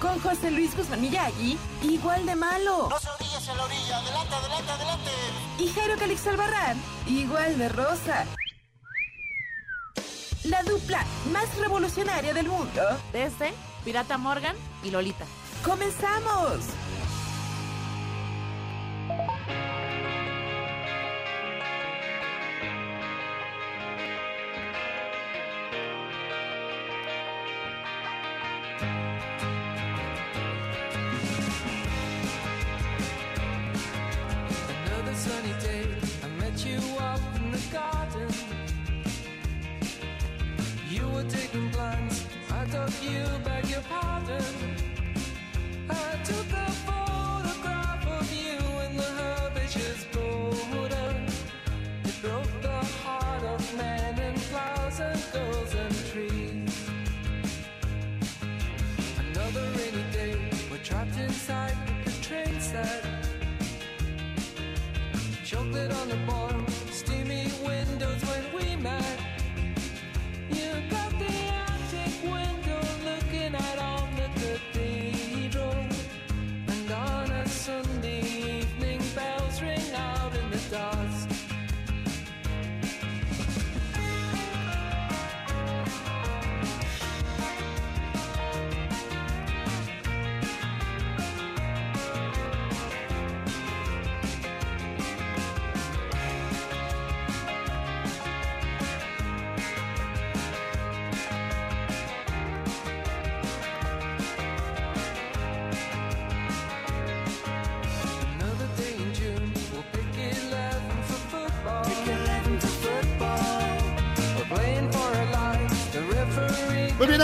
con José Luis Guzmán Miyagi, igual de malo. No se orillas en la orilla. Adelante, adelante, adelante. Y Jairo Calix Albarrán, igual de rosa. La dupla más revolucionaria del mundo. Desde Pirata Morgan y Lolita. ¡Comenzamos! Taking plans, I took you beg your pardon. I took a photograph of you in the herbaceous border. It broke the heart of men and flowers and girls and trees. Another rainy day, we're trapped inside the train set. Chocolate on the bottom, steamy windows when we met. You got the attic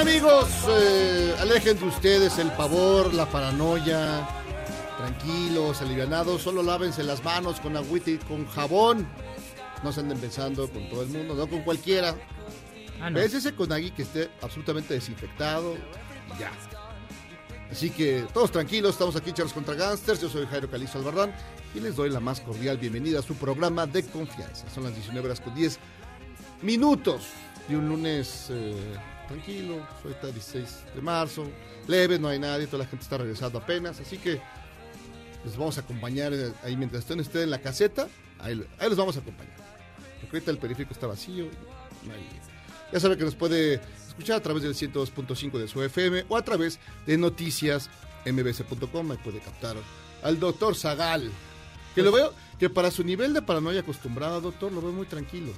amigos, eh, alejen de ustedes el pavor, la paranoia, tranquilos, alivianados, solo lávense las manos con agüita y con jabón. No se anden pensando con todo el mundo, no con cualquiera. Ah, no. Bésese con alguien que esté absolutamente desinfectado y ya. Así que todos tranquilos, estamos aquí Charles contra Gangsters, yo soy Jairo Calizo Albarrán y les doy la más cordial bienvenida a su programa de confianza. Son las 19 horas con 10 minutos de un lunes eh, tranquilo, soy 16 de marzo, leve, no hay nadie, toda la gente está regresando apenas, así que les vamos a acompañar ahí mientras estén ustedes en la caseta, ahí, ahí los vamos a acompañar. Porque ahorita el periférico está vacío, no hay- ya sabe que nos puede escuchar a través del 102.5 de su FM o a través de noticias mbc.com, ahí puede captar al doctor Zagal, que lo veo, que para su nivel de paranoia acostumbrado, doctor, lo veo muy tranquilo.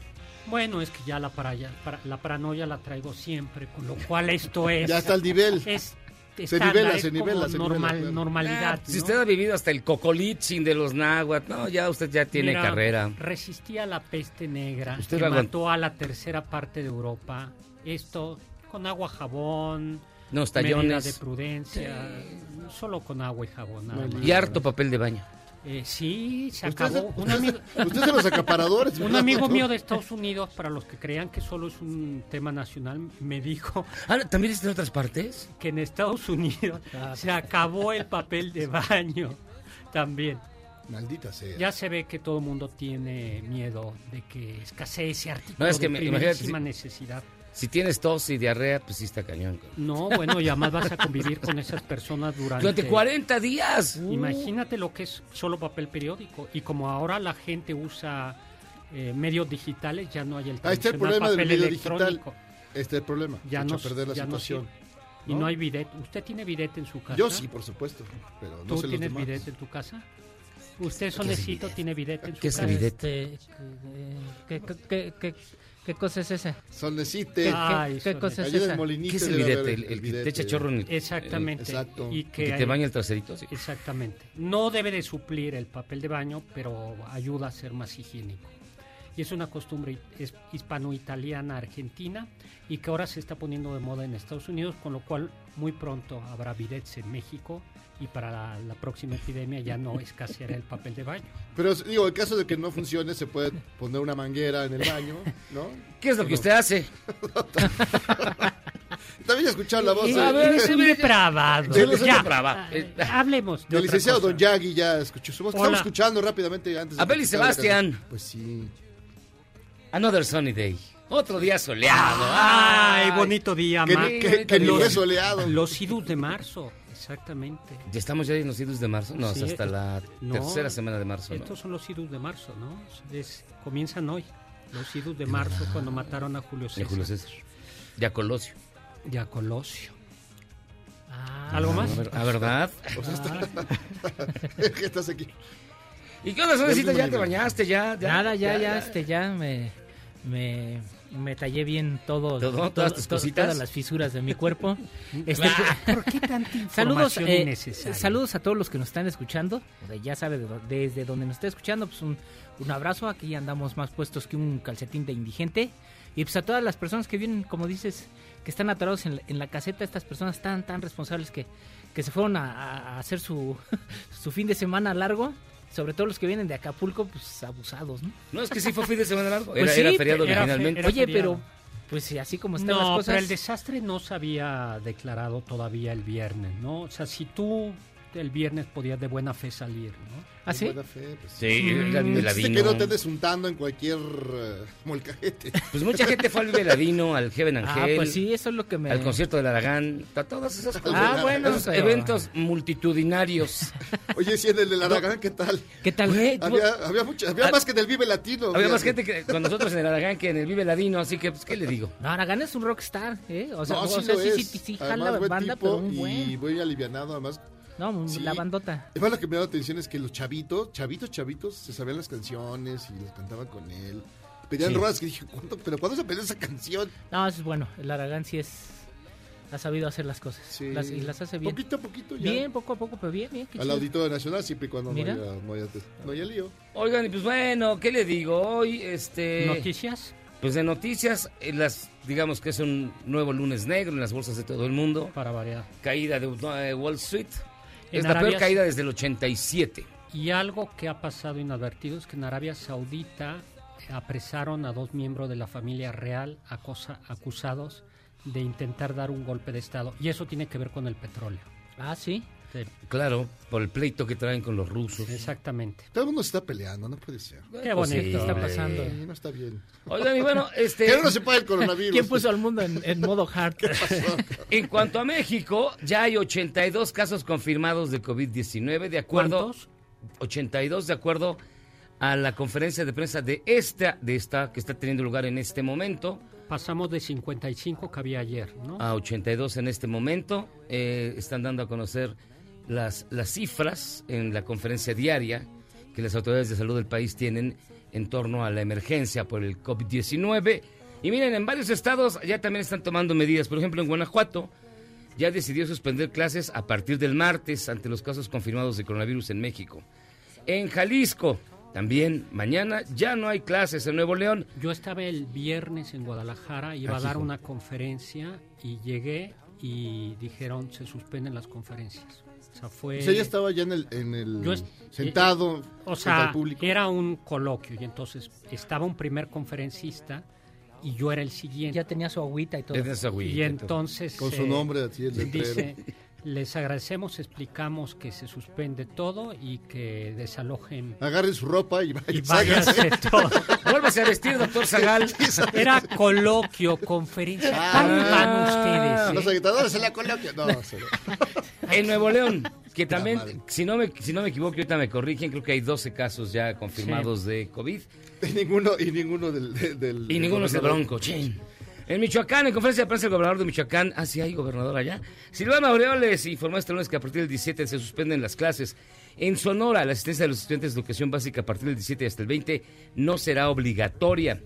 Bueno, es que ya la, paraya- para- la paranoia la traigo siempre, con lo cual esto es... Ya está al nivel. Es Se estándar, nivela, es se nivela, se nivela, normal- claro. normalidad. Ah, si ¿no? usted ha vivido hasta el cocolitzin de los náhuatl, no, ya usted ya tiene Mira, carrera. Resistía la peste negra, Usted que mató a la tercera parte de Europa. Esto con agua, jabón, Unos medida de prudencia, solo con agua y jabón. nada más. Y harto papel de baño. Eh, sí, se Usted acabó. Un amigo, Usted es de los acaparadores. un ¿verdad, amigo mío de Estados Unidos, para los que crean que solo es un tema nacional, me dijo Ah, ¿también está en otras partes? que en Estados Unidos se acabó el papel de baño también. Maldita sea. Ya se ve que todo el mundo tiene miedo de que escasee ese artículo No, es que de me- necesidad. Si tienes tos y diarrea, pues sí está cañón. No, bueno, y además vas a convivir con esas personas durante... Durante 40 días. Imagínate lo que es solo papel periódico. Y como ahora la gente usa eh, medios digitales, ya no hay el Ahí está el problema del papel video electrónico. digital. Este es el problema. Ya no, perder la ya no situación. sirve. Y ¿no? no hay bidet. ¿Usted tiene bidet en su casa? Yo sí, por supuesto. Pero no ¿Tú sé los tienes demás. bidet en tu casa? Usted, Sonecito, tiene bidet en su ¿Qué es casa. el bidet? Este, ¿qué, qué, qué, qué- cosa es esa? Sonecite. Ay, ¿Qué, qué Sone- cosa es el esa? molinito ¿Qué es el bidete? El, el que te bidete. echa chorro en el... Exactamente. Exacto. Y que, el- que te hay- baña el traserito, sí. Exactamente. No debe de suplir el papel de baño, pero ayuda a ser más higiénico. Y es una costumbre es- hispano-italiana argentina y que ahora se está poniendo de moda en Estados Unidos, con lo cual muy pronto habrá bidets en México y para la, la próxima epidemia ya no escaseará el papel de baño. Pero digo, en caso de que no funcione, se puede poner una manguera en el baño, ¿no? ¿Qué es lo que usted hace? También he escuchado la voz de- a ver, Es un depravado. Soy Ya. depravado. Eh, Hablemos de otra licenciado cosa. Don Yagi, ya escuchó su voz. Hola. Estamos escuchando rápidamente antes de Abel y que Sebastián. Pues sí. Another sunny day. Otro día soleado. Ay, bonito día, Que, que, que ni Los- soleado. Los idus de marzo, exactamente. ¿Ya estamos ya en los idus de marzo? No, es Sí, hasta la no. tercera semana de marzo, ¿no? Estos son los idus de marzo, ¿no? Es- comienzan hoy. Los idus de marzo cuando mataron a Julio De César. Julio César. Ya Colosio. Y a Colosio. Ah, ¿Algo más? A ver- ¿A verdad? que estás aquí. ¿Y qué onda, mismo ¿Ya te bañaste? ¿Ya? ya Nada, ya, ya, este, ya me, me, me tallé bien todo, ¿Todo? ¿Todas tus cositas? todas las fisuras de mi cuerpo. Este, ¿Por qué tanta Saludos, eh, saludos a todos los que nos están escuchando. O sea, Ya sabe de desde donde nos está escuchando, pues un, un abrazo. Aquí andamos más puestos que un calcetín de indigente. Y pues a todas las personas que vienen, como dices, que están atorados en la, en la caseta, estas personas tan tan responsables que, que se fueron a- a hacer su, su fin de semana largo. Sobre todo los que vienen de Acapulco, pues abusados, ¿no? No, es que sí fue fin de semana largo. Pues Era, sí, era feriado era originalmente. era Oye, feriado. pero pues sí, así como están No, las cosas. pero el desastre no se había declarado todavía el viernes, ¿no? O sea, si tú el viernes podías de buena fe salir, ¿no? ¿Ah, sí? Buena fe, pues. Sí, que no te andes untando en cualquier eh, molcajete. Pues mucha gente fue al Vive Ladino, al Heaven Ah, Angel, pues sí, eso es lo que me... al concierto del Aragán, a todas esas cosas. Ah, bueno, Esos pero- eventos multitudinarios. Oye, si en el de la Aragán, ¿qué tal? ¿Qué tal? Güey, Había, había, mucha, había Ah, más que en el Vive Latino. Había más gente que con nosotros en el Aragán que en el Vive Ladino, así que, pues, ¿qué le digo? No, Aragán es un rockstar, ¿eh? O sea, no, o sí sea, lo sí, sí, sí, sí, Además, jala banda, tipo pero un y muy alivianado, además. No, Sí. la bandota. Además, lo que me da atención es que los chavitos, chavitos, chavitos, se sabían las canciones y las cantaban con él. Pedían Sí. rolas que dije, ¿cuánto, ¿pero cuándo se aprendió esa canción? No, eso es bueno. El Aragán sí es... Ha sabido hacer las cosas. Sí. Las, y las hace bien. Poquito a poquito ya. Bien, poco a poco, pero bien, bien. Al chido. Auditorio Nacional, siempre y cuando no Mira. haya, no, haya, no haya lío. Oigan, y pues bueno, ¿qué le digo? Hoy, este... ¿Noticias? Pues de noticias, eh, las digamos que es un nuevo lunes negro en las bolsas de todo el mundo. Para variar. Caída de eh, Wall Street. Es la Arabia peor caída desde el 87. Y algo que ha pasado inadvertido es que en Arabia Saudita apresaron a dos miembros de la familia real acosa- acusados de intentar dar un golpe de Estado. Y eso tiene que ver con el petróleo. Ah, sí. Sí, Claro, por el pleito que traen con los rusos. exactamente. Todo el mundo se está peleando, no puede ser. Qué bonito. sí, ¿Qué está pasando? Sí, no está bien. Oigan, y bueno, este, Que no sepa el coronavirus. ¿Quién puso al mundo en, en modo hard? en cuanto a México, ya hay 82 casos confirmados de COVID-19, de acuerdo... ¿Cuántos? 82 de acuerdo a la conferencia de prensa de esta, de esta que está teniendo lugar en este momento, Pasamos de 55 que había ayer, ¿no? a 82 en este momento. Eh, están dando a conocer las, las cifras en la conferencia diaria que las autoridades de salud del país tienen en torno a la emergencia por el COVID-19. Y miren, en varios estados ya también están tomando medidas. Por ejemplo, en Guanajuato ya decidió suspender clases a partir del martes ante los casos confirmados de coronavirus en México. En Jalisco, también mañana ya no hay clases en Nuevo León. Yo estaba el viernes en Guadalajara, iba a Ah, dar una conferencia y llegué y dijeron se suspenden las conferencias. O sea, fue... O sea, ella estaba ya en el, en el Yo es- sentado O frente al sea, público. era un coloquio y entonces estaba un primer conferencista y yo era el siguiente. Ya tenía su agüita y todo. Desde esa agüita y entonces Con su eh, nombre, así el dice, les agradecemos, explicamos que se suspende todo y que desalojen Agarren su ropa y y váyanse todo. Vuélvase a vestir, doctor Zagal. Era coloquio, conferencia. Ah. ¿Cómo van ustedes? Los eh? agitadores se la coloquian. No, se- En Nuevo León, que también, si no, me, si no me equivoco, ahorita me corrigen, creo que hay 12 casos ya confirmados de COVID. y ninguno, y ninguno del, del- del- Y ninguno es el gobernador. bronco. En Michoacán, en conferencia de prensa, el gobernador de Michoacán, ah, sí hay gobernador allá. Silvana Aureoles informó este lunes que a partir del 17 se suspenden las clases. En Sonora, la asistencia de los estudiantes de educación básica a partir del 17 hasta el 20 no será obligatoria.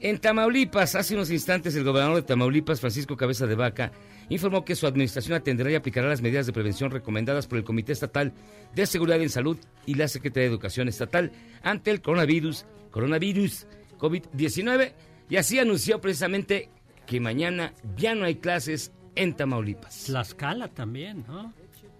En Tamaulipas, hace unos instantes, el gobernador de Tamaulipas, Francisco Cabeza de Vaca, informó que su administración atenderá y aplicará las medidas de prevención recomendadas por el Comité Estatal de Seguridad en Salud y la Secretaría de Educación Estatal ante el coronavirus, coronavirus COVID-19, y así anunció precisamente que mañana ya no hay clases en Tamaulipas. Tlaxcala también, ¿no?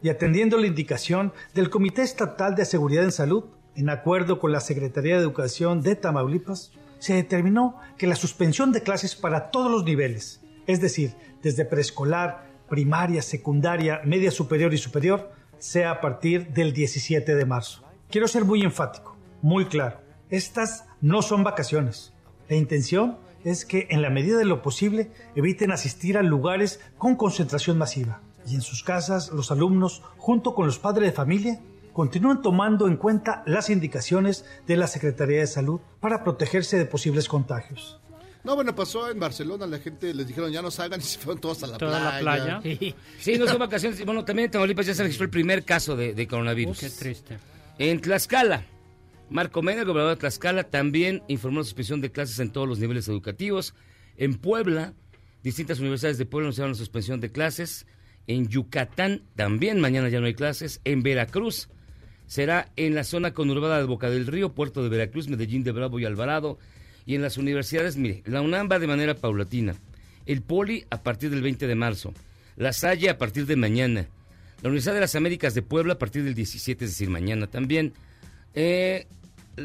y atendiendo la indicación del Comité Estatal de Seguridad en Salud, en acuerdo con la Secretaría de Educación de Tamaulipas, se determinó que la suspensión de clases para todos los niveles, es decir, desde preescolar, primaria, secundaria, media superior y superior, sea a partir del 17 de marzo. Quiero ser muy enfático, muy claro. Estas no son vacaciones. La intención es que en la medida de lo posible eviten asistir a lugares con concentración masiva y en sus casas los alumnos, junto con los padres de familia, continúan tomando en cuenta las indicaciones de la Secretaría de Salud para protegerse de posibles contagios. No, bueno, pasó en Barcelona, la gente les dijeron ya no salgan y se fueron todos a la Toda playa. la playa. Sí, sí, no son vacaciones. Bueno, también en Tamaulipas ya se registró el primer caso de, de coronavirus. Qué triste. En Tlaxcala, Marco Mena, el gobernador de Tlaxcala, también informó la suspensión de clases en todos los niveles educativos. En Puebla, distintas universidades de Puebla anunciaron la suspensión de clases. En Yucatán, también mañana ya no hay clases. En Veracruz, será en la zona conurbada de Boca del Río, Puerto de Veracruz, Medellín de Bravo y Alvarado. Y en las universidades, mire, la UNAM va de manera paulatina. El Poli a partir del 20 de marzo. La Salle a partir de mañana. La Universidad de las Américas de Puebla a partir del 17, es decir, mañana también. Eh,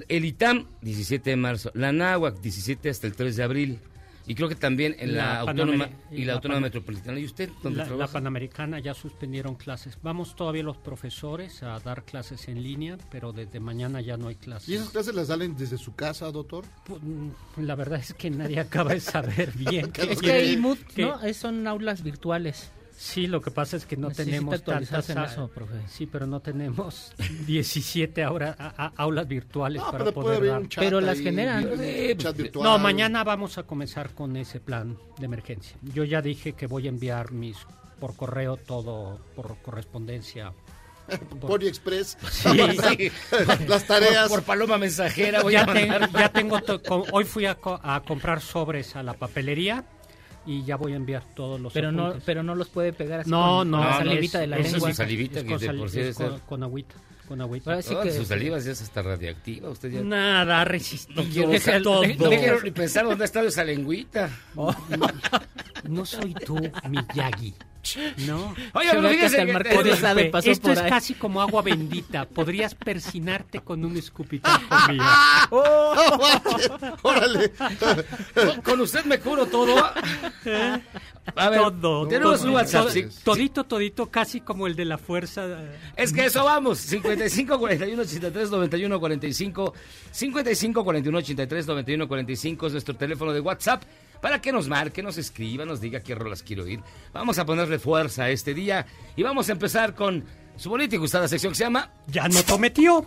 el ITAM, 17 de marzo. La NAHUAC, 17 hasta el 3 de abril. Y creo que también en la, La Autónoma y la, la Autónoma Pan- Metropolitana. ¿Y usted dónde La, la? Panamericana ya suspendieron clases. Vamos todavía los profesores a dar clases en línea, pero desde mañana ya no hay clases. ¿Y esas clases las salen desde su casa, doctor? Pu- mm, La verdad es que nadie acaba de saber bien. Es que. Es- son aulas virtuales. Sí, lo que pasa es que no Necesita tenemos tantas... en eso, profe. Sí, pero no tenemos 17 ahora, a- a- aulas virtuales No, para poder dar. Pero las generan. Eh, virtual. No, mañana vamos a comenzar con ese plan de emergencia. Yo ya dije que voy a enviar mis por correo todo por correspondencia. Pony Express. Sí. Las tareas. Por, por paloma mensajera voy a Ya, mandar. ya tengo to- co- hoy fui a, co- a comprar sobres a la papelería y ya voy a enviar todos los Pero no, apuntes. pero no los puede pegar así no, con, no, con la no, salivita es- de la eso es lengua. su salivita, Es que con, sal- por sí es con- con agüita, con agüita. Ahora sí Oh, que- Su saliva ya es hasta radiactiva. Usted ya... Nada, resistir No quiero, deja todo. no quiero ni pensar dónde ha estado esa lengüita. No soy tú, Miyagi. No. Oye, pero fíjese hasta el que- Marco de Sade pasó Esto por es ahí. casi como agua bendita. Podrías persinarte con un escupitajo mío. Órale. Con- usted me curo todo. A ver, todo. tenemos todo, un WhatsApp. todo- sí. Todito, todito, casi como el de la fuerza. Es que eso vamos. 55 41 83 91 45. 55 41 83 91 45 es nuestro teléfono de WhatsApp. Para que nos marque, nos escriba, nos diga qué rolas quiero oír. Vamos a ponerle fuerza a este día. Y vamos a empezar con su bonita y gustada sección que se llama. Ya no te metió.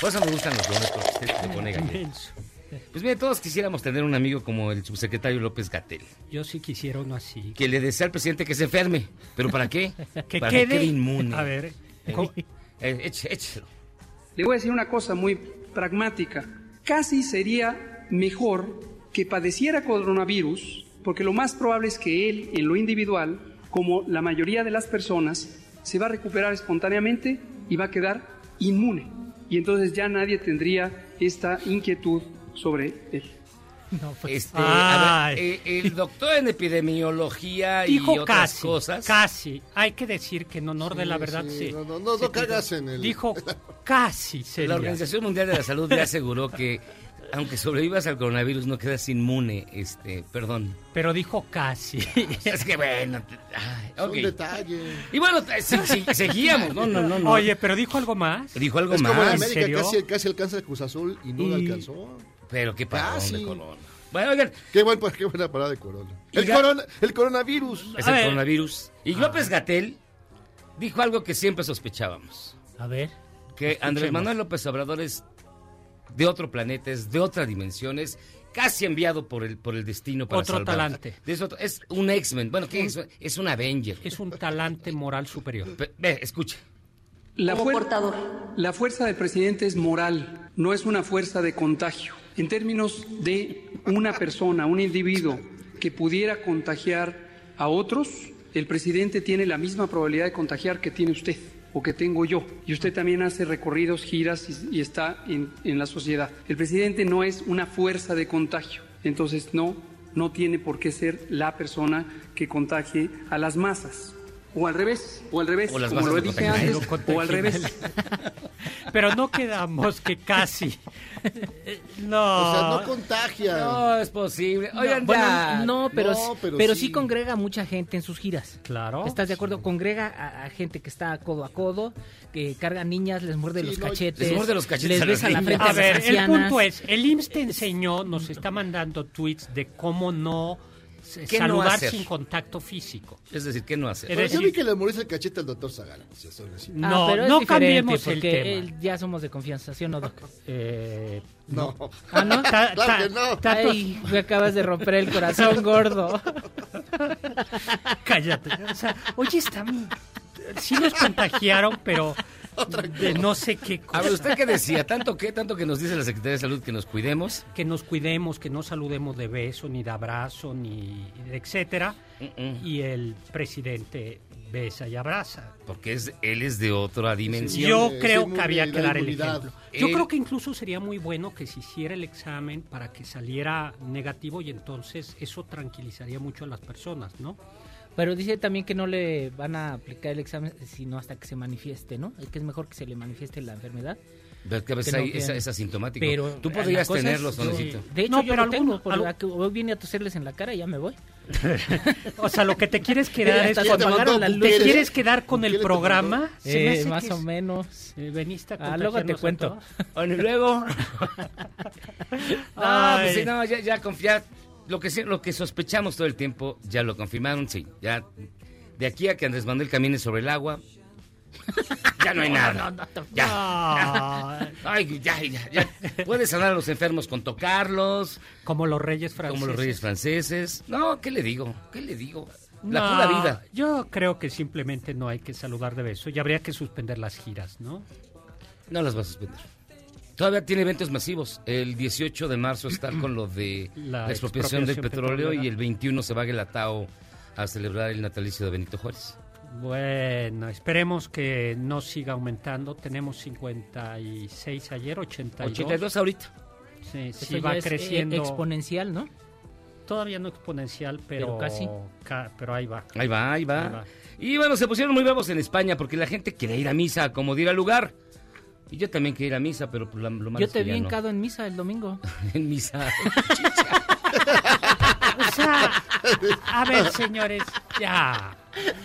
Por eso me gustan los dones, porque usted le pone galleta. Menso. Pues mire, todos quisiéramos tener un amigo como el subsecretario López Gatel. Yo sí quisiera uno así. Que le desea al presidente que se enferme. ¿Pero para qué? Que para quede. que quede inmune. A ver. Eh, eh, eche- échelo. Le voy a decir una cosa muy pragmática. Casi sería mejor que padeciera coronavirus, porque lo más probable es que él, en lo individual, como la mayoría de las personas, se va a recuperar espontáneamente y va a quedar inmune. Y entonces ya nadie tendría esta inquietud sobre él. No, pues, Este, a ver, eh, el doctor en epidemiología y Dijo otras casi. cosas. Casi. Hay que decir que en honor de la verdad sí, sí. no, no, no, no caigas en el- Dijo casi sería. La Organización Mundial de la Salud ya aseguró que aunque sobrevivas al coronavirus no quedas inmune, este, perdón. Pero dijo casi. Es que bueno, ay, Es ok. un detalle. Y bueno, sí, sí, seguíamos, no, no, no, no. Oye, pero dijo algo más. dijo algo Es más. en ¿En América serio? casi, casi alcanza el Cruz Azul y no lo Y- alcanzó. Pero qué Casi. de Colón. Bueno, oigan, Qué, buen, qué buena parada de Corona. El, corona, el coronavirus. es A el ver. coronavirus. Y López Gatel dijo algo que siempre sospechábamos. a ver. que Andrés. Manuel López Obrador es de otro planeta, es de otra dimensión, es casi enviado por el, por el destino para Otro salvar. talante. Es, otro- es un X-Men, bueno, ¿qué es? Es un Avenger. Es un talante moral superior. Pe- Ve, escuche. La, como fuer- portador. la fuerza del presidente es moral, no es una fuerza de contagio. En términos de una persona, un individuo que pudiera contagiar a otros, el presidente tiene la misma probabilidad de contagiar que tiene usted o que tengo yo. Y usted también hace recorridos, giras y, está en, en la sociedad. El presidente no es una fuerza de contagio. Entonces no, no tiene por qué ser la persona que contagie a las masas. O al revés, o al revés, O las como lo dije antes, o al revés. Pero no quedamos que casi. No. O sea, no contagia. No es posible. Oigan, Bueno, no, pero, No, sí- pero pero, sí. sí. congrega mucha gente en sus giras. Claro. ¿Estás de acuerdo? Congrega a, a gente que está codo a codo, que carga niñas, les muerde Sí, los no, cachetes. les muerde los cachetes les besa la frente A a, ver, las el punto es, el IMSS te enseñó, nos está mandando tweets de cómo no s- ¿Qué no saludar hacer? sin contacto físico. Es decir, ¿qué no hacer? Yo vi que le moriste el cachete al doctor Zagal. o sea, solo así. Ah, No, no cambiemos el porque tema. él- ya somos de confianza, ¿sí o no, Doc? Eh, No. Ah, ¿no? Ta- Claro que no. tato- Ay, me acabas de romper el corazón, gordo. Cállate. O sea, oye, están... Sí nos contagiaron, pero de no sé qué A ver, cosa. ¿usted qué decía? ¿Tanto qué? ¿Tanto que nos dice la Secretaría de Salud que nos cuidemos? Que nos cuidemos, que no saludemos de beso, ni de abrazo, ni etcétera. Mm-mm. Y el presidente besa y abraza. Porque es, él es de otra dimensión. Yo Sí, creo sí, que había que da dar el ejemplo. Yo Él- creo que incluso sería muy bueno que se hiciera el examen para que saliera negativo y entonces eso tranquilizaría mucho a las personas, ¿no? Pero dice también que no le van a aplicar el examen sino hasta que se manifieste, ¿no? Que es mejor que se le manifieste la enfermedad. Pero que a veces Que no hay- es, asintomático. Pero Tú podrías tenerlo, sí. Sonecito. De hecho, No, yo pero lo tengo, por la que hoy vine a toserles en la cara y ya me voy. O sea, lo que te quieres quedar es con, te te quieres quedar con el programa. Eh, más o menos. eh, veniste a Ah, luego te cuento. todos. Bueno, y luego. no, Ay. pues sí, no, ya, ya confía. Lo que, lo que sospechamos todo el tiempo, ya lo confirmaron, sí. Ya, de aquí a que Andrés Manuel camine sobre el agua, ya no hay nada. Ya. Ah, Ay, ya, ya, ya. Puedes sanar a los enfermos con tocarlos, como los reyes franceses. como los reyes franceses. No, ¿qué le digo? ¿Qué le digo? La No, pura vida. Yo creo que simplemente no hay que saludar de beso y habría que suspender las giras, ¿no? No las va a suspender. Todavía tiene eventos masivos. El 18 de marzo está con lo de La la, expropiación del petróleo petrolera. y el 21 se va a Guelatao a celebrar el natalicio de Benito Juárez. Bueno, esperemos que no siga aumentando. Tenemos 56 ayer, 82. 82 ahorita. Sí, sí va es, eh, creciendo. exponencial, ¿no? Todavía no exponencial, pero, Pero casi. ca- pero ahí va. Ahí va, ahí va. Ahí va. Y bueno, se pusieron muy bravos en España porque la gente quería ir a misa como de ir al lugar. Y yo también quería ir a misa, pero pues, lo malo Yo es te que vi no. hincado en misa el domingo. en misa. O sea, a ver, señores, ya.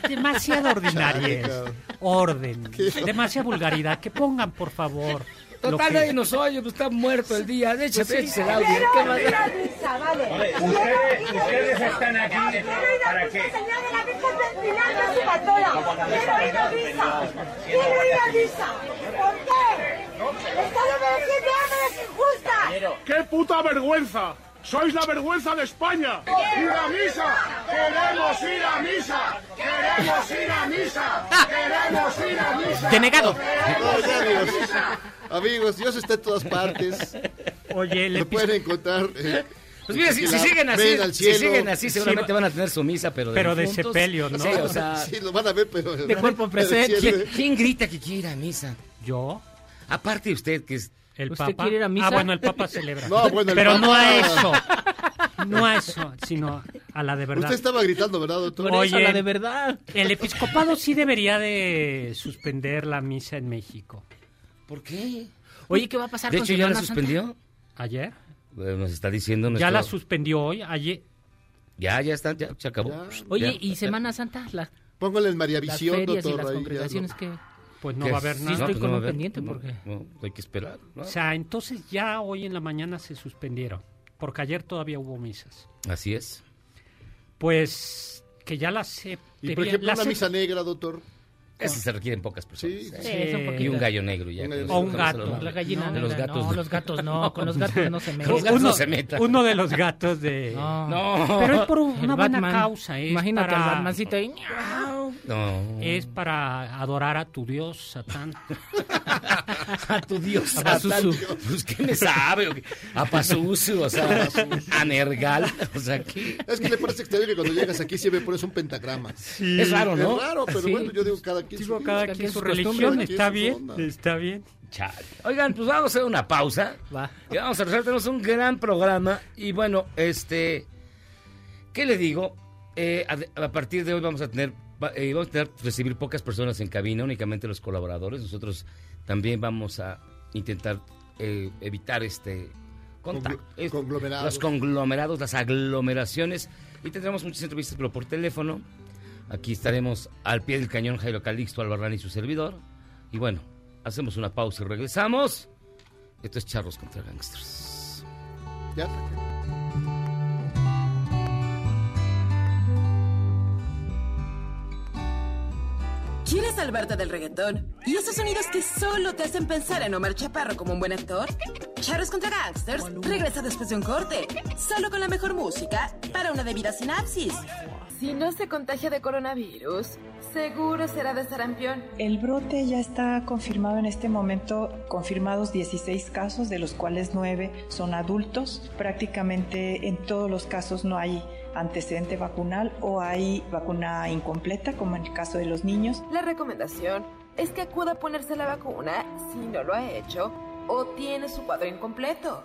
Demasiada ordinaria. Orden. Demasiada vulgaridad. Que pongan, por favor. Total, que- nadie nos oye, pues está muerto el día. Échate, échate el audio. ¿Qué más da? Ustedes, ustedes están aquí para qué? Quiero ir a misa. Quiero ir a misa. ¿Por qué? ¡Qué puta vergüenza! ¡Sois la vergüenza de España! ¡Ir a misa! ¡Queremos ir a misa! ¡Queremos ir a misa! ¡Queremos ir a misa! Denegado. Amigos. Amigos, Dios está en todas partes. Oye, le Lo pueden encontrar. eh, Pues mira, si, si siguen así, si siguen así, seguramente Sí, van a tener su misa, pero de, pero de sepelio, ¿no? Sí, o sea, Sí, lo van a ver, pero. De cuerpo presente. ¿quién, quién grita que quiere ir a misa? Yo, Aparte de usted, que es el ¿Usted Papa. quiere ir a misa? Ah, bueno, el Papa celebra. No, bueno, el pero Papa- no a eso. No a eso, sino a la de verdad. Usted estaba gritando, ¿verdad, doctor? Por eso, Oye. la de verdad. El episcopado sí debería de suspender la misa en México. ¿Por qué? Oye, ¿qué va a pasar De con hecho, ya la Santa? suspendió. ¿Ayer? Nos está diciendo Ya la suspendió hoy. Ayer, Ya, ya está, ya se acabó. Ya. Oye, Ya. ¿y Semana Santa? La- Póngale en María las Visión, ferias doctor. y las ahí ya que... pues no va a haber Sí, nada. estoy pues con un haber, pendiente no, porque- no, hay que esperar. ¿no? O sea, entonces ya hoy en la mañana se suspendieron. Porque ayer todavía hubo misas. Así es. Pues que ya las se... Y por ejemplo, las una misa negra, doctor. Eso se requieren pocas personas. Sí, sí, es un y un gallo negro ya. O un gato. La gallina los negra, gatos. no, los gatos no, con los gatos no se me Con los gatos uno, no se meta. uno de los gatos de... No. No. Pero es por El una buena Batman. causa. Es Imagínate para, al Batmancito ahí. No. Es para adorar a tu dios, Satán. a tu dios. A Satán. Pues, ¿qué me sabe? o qué? A Pazuzu, o sea, a Nergal. O sea, ¿qué? Es que le parece extraño que cuando llegas aquí siempre pones un pentagrama. Es raro, ¿no? Es raro, pero Sí. bueno, yo digo cada quien Digo, su cada quien su sus religión, costumbres, está bien, está bien. Chale. Oigan, pues vamos a hacer una pausa. Va. Y vamos a regresar, tenemos un gran programa. Y bueno, este. ¿Qué le digo? Eh, a, a partir de hoy vamos a tener. eh, vamos a tener, recibir pocas personas en cabina, únicamente los colaboradores. Nosotros también vamos a intentar eh, evitar este contacto. Conglo- Es- conglomerados. Los conglomerados, las aglomeraciones. Y tendremos muchas entrevistas, pero por teléfono. Aquí estaremos al pie del cañón Jairo Calixto, Albarrán y su servidor. Y bueno, hacemos una pausa y regresamos. Esto es Charros contra Gangsters. Ya. ¿Quieres salvarte del reggaetón? ¿Y esos sonidos que solo te hacen pensar en Omar Chaparro como un buen actor? Charros contra Gangsters regresa después de un corte, solo con la mejor música para una debida sinapsis. Si no se contagia de coronavirus, seguro será de sarampión. El brote ya está confirmado en este momento, confirmados 16 casos, de los cuales 9 son adultos. Prácticamente en todos los casos no hay antecedente vacunal o hay vacuna incompleta, como en el caso de los niños. La recomendación es que acuda a ponerse la vacuna si no lo ha hecho o tiene su cuadro incompleto.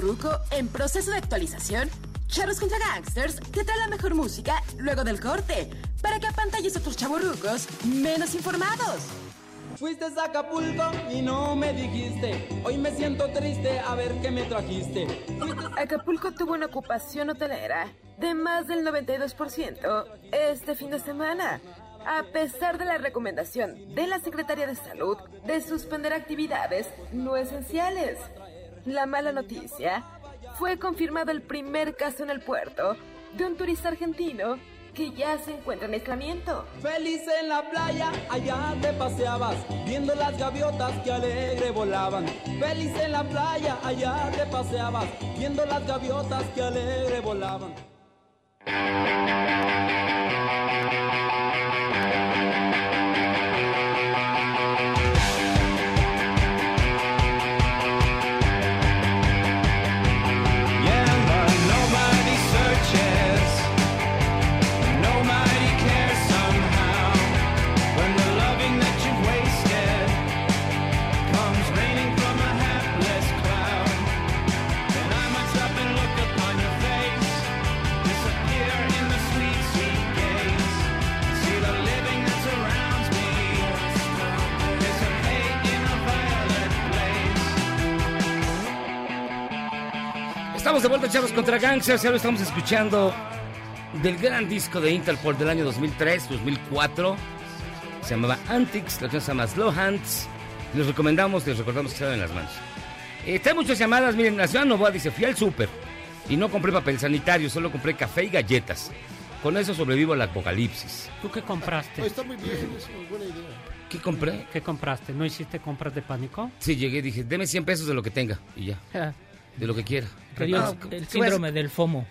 Ruco en proceso de actualización? Charros contra Gangsters te trae la mejor música luego del corte para que apantalles a otros chavorrucos menos informados. Fuiste a Acapulco y no me dijiste. Hoy me siento triste a ver qué me trajiste. Acapulco tuvo una ocupación hotelera de más del 92% este fin de semana, a pesar de la recomendación de la Secretaría de Salud de suspender actividades no esenciales. La mala noticia fue confirmado el primer caso en el puerto de un turista argentino que ya se encuentra en aislamiento. Feliz en la playa, allá te paseabas, viendo las gaviotas que alegre volaban. Feliz en la playa, allá te paseabas, viendo las gaviotas que alegre volaban. Estamos de vuelta, chavos, contra Gangsters. Ya lo estamos escuchando del gran disco de Interpol del año 2003, 2004. Se llamaba Antics, la canción se llama Slow Hands. Les recomendamos, les recordamos que se en las manos. Eh, hay muchas llamadas. Miren, la ciudad Novoa dice: Fui al súper y no compré papel sanitario, solo compré café y galletas. Con eso sobrevivo al apocalipsis. ¿Tú qué compraste? Está muy bien, es una buena idea. ¿Qué compré? ¿Qué compraste? ¿No hiciste compras de pánico? Sí, llegué y dije: Deme 100 pesos de lo que tenga y ya. De lo que quiera. el ¿qué vas a- síndrome del FOMO.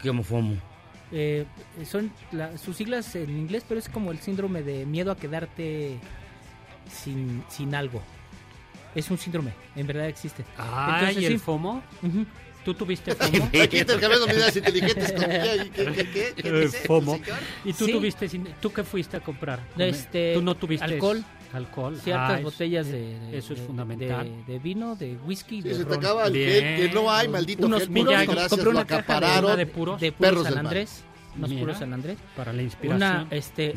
¿Qué como FOMO? Eh, son la- sus siglas en inglés, pero es como el síndrome de miedo a quedarte sin, sin algo. Es un síndrome, en verdad existe. Ah, Entonces, ¿y el sí. FOMO? Ujú. ¿Tú tuviste FOMO? Aquí intercambiando medidas inteligentes con ¿qué, qué, qué, qué, qué dice? FOMO. ¿Musical? ¿Y tú Sí. tuviste, sin- tú qué fuiste a comprar? Este, ¿Tú no tuviste alcohol. Alcohol. Ciertas Ah, es- botellas de, de- Eso es de- fundamental. De, de vino, de whisky, Sí, de se te ron. acaba el Bien. gel, que no hay, maldito unos gracias compré lo una caja de, de puros. de puros San. Andrés, unos Mira. puros San Andrés. Para la inspiración. Una, este,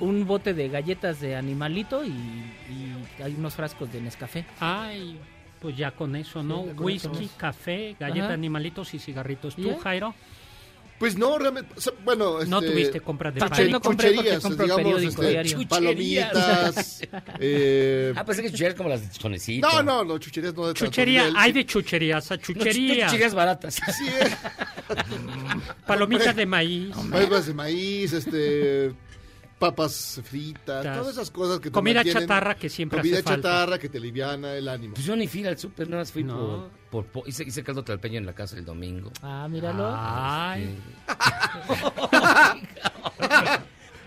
un bote de galletas de animalito y, y hay unos frascos de Nescafé. Ay, pues ya con eso, ¿no? con Whisky, café, galleta, Ajá. animalitos y cigarritos. ¿Tú, ¿Ya? Jairo? Pues no, realmente, bueno, No este, tuviste compras de Papel no compré porque chucherías, compro el digamos, periódico este, diario. palomitas, eh, Ah, pensé que chucherías como las de Chonecito. no, no, no, chucherías no de Chuchería, nivel, hay sí. de chucherías a No, chuchería. chucherías baratas. Sí, eh, Palomitas de maíz. Palmas de maíz, este, papas fritas, Tas- todas esas cosas que te Comida mantienen- chatarra que siempre comida hace falta. chatarra que te aliviana el ánimo. Pues yo ni fui al súper, nada más fui No. por, por, por- hice, hice caldo tlalpeño en la casa el domingo. Ah, míralo. Ay,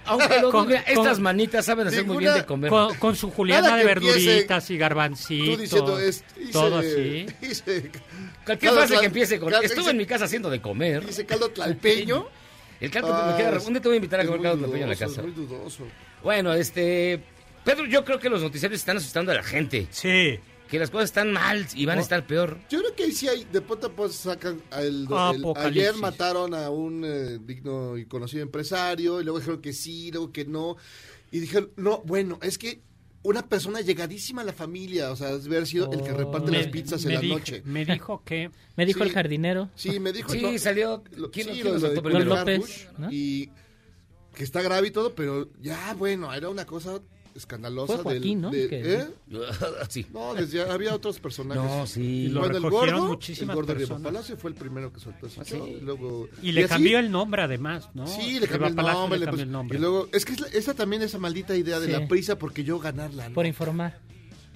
Aunque lo Con- mira, con- estas manitas saben hacer muy bien Ninguna- de comer. con, con su juliana Nada de que empiece verduritas y Tú garbancitos. diciendo, es, hice, todo así. hice, Cualquier frase que empiece con caldo- estuve en mi casa haciendo de comer. hice caldo tlalpeño. El caldo Ah, me queda. es- Un día te voy a invitar a comer caldo tlalpeño en la dudoso, casa. Es muy dudoso. Bueno, este. Pedro, yo creo que los noticiarios están asustando a la gente. Sí. Que las cosas están mal y van a estar peor. Yo creo que ahí sí hay, de punta pues sacan el, el- ayer mataron a un eh, digno y conocido empresario y luego dijeron que sí, luego que no y dijeron, no, bueno, es que una persona llegadísima a la familia, o sea, debe haber sido el que reparte Me- las pizzas en la dijo- noche. Me dijo que Me dijo Sí. el jardinero. Sí, me dijo. Sí, no, salió. lo- ¿Quién, sí, quién lo- lo lo López, Bush, ¿no? Y que está grave y todo, pero ya, bueno, era una cosa escandalosa. Fue Joaquín, ¿no? de- Que- ¿eh? sí. No, desde, había otros personajes. No, sí. Y lo Bueno, el gordo, muchísimas el gordo personas. Palacio fue el primero que soltó ese ¿Ah, sí? y luego Y le así- cambió el nombre además, ¿no? Sí, le cambió el nombre, le le cambió puso- el nombre. Y luego, es que es la- esa también esa maldita idea de Sí. la prisa porque yo ganarla. ¿no? Por informar.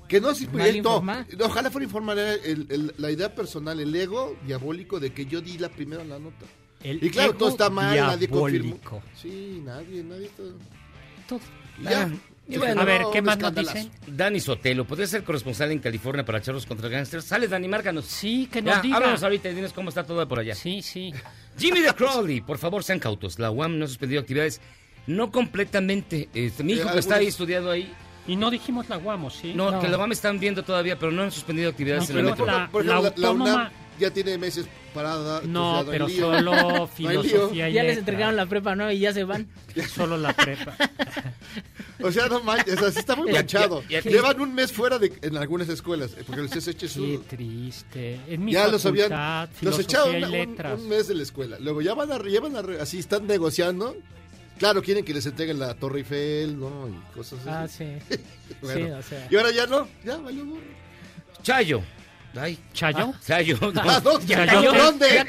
Que no, eh, no, ojalá fuera informar el- el- la idea personal, el ego diabólico de que yo di la primera la nota. El y claro, todo está mal, nadie confirmó. diabólico. Sí, nadie, nadie. Todo. Todo. Y ya. Y Se bueno, a ver, ¿qué más nos dicen? Dani Sotelo, ¿podría ser corresponsal en California para Charlos contra Gangsters? Sale, Dani, márcanos. Sí, que Ya, nos diga. háblanos ahorita y dinos cómo está todo por allá. Sí, sí. Jimmy de Crowley, por favor, sean cautos. La UAM no ha suspendido actividades. No completamente. Este, mi Eh, hijo que está ahí estudiando ahí. Y no dijimos la guamos, ¿sí? No, No. que la UAM están viendo todavía, pero no han suspendido actividades No, en el metro. la- Por ejemplo, la, la autónoma- UNAM ya tiene meses parada. No, ya pero hay solo filosofía y Ya les entregaron la prepa, ¿no? Y ya se van. Solo la prepa. O sea, no manches, o sea, sí está muy manchado. Llevan un mes fuera de, en algunas escuelas, eh, porque el CSH es Qué triste. En mi ya los habían los echaron un- mes de la escuela luego ya van a llevan a re- así están negociando claro quieren que les entreguen la Torre Eiffel no y cosas así Ah, sí. Bueno, Sí, o sea. y ahora ya no ya valió. Chayo. Ay, ¿Chayo? Chayo. no. Ah, ¿dónde? Ya ¿Dónde?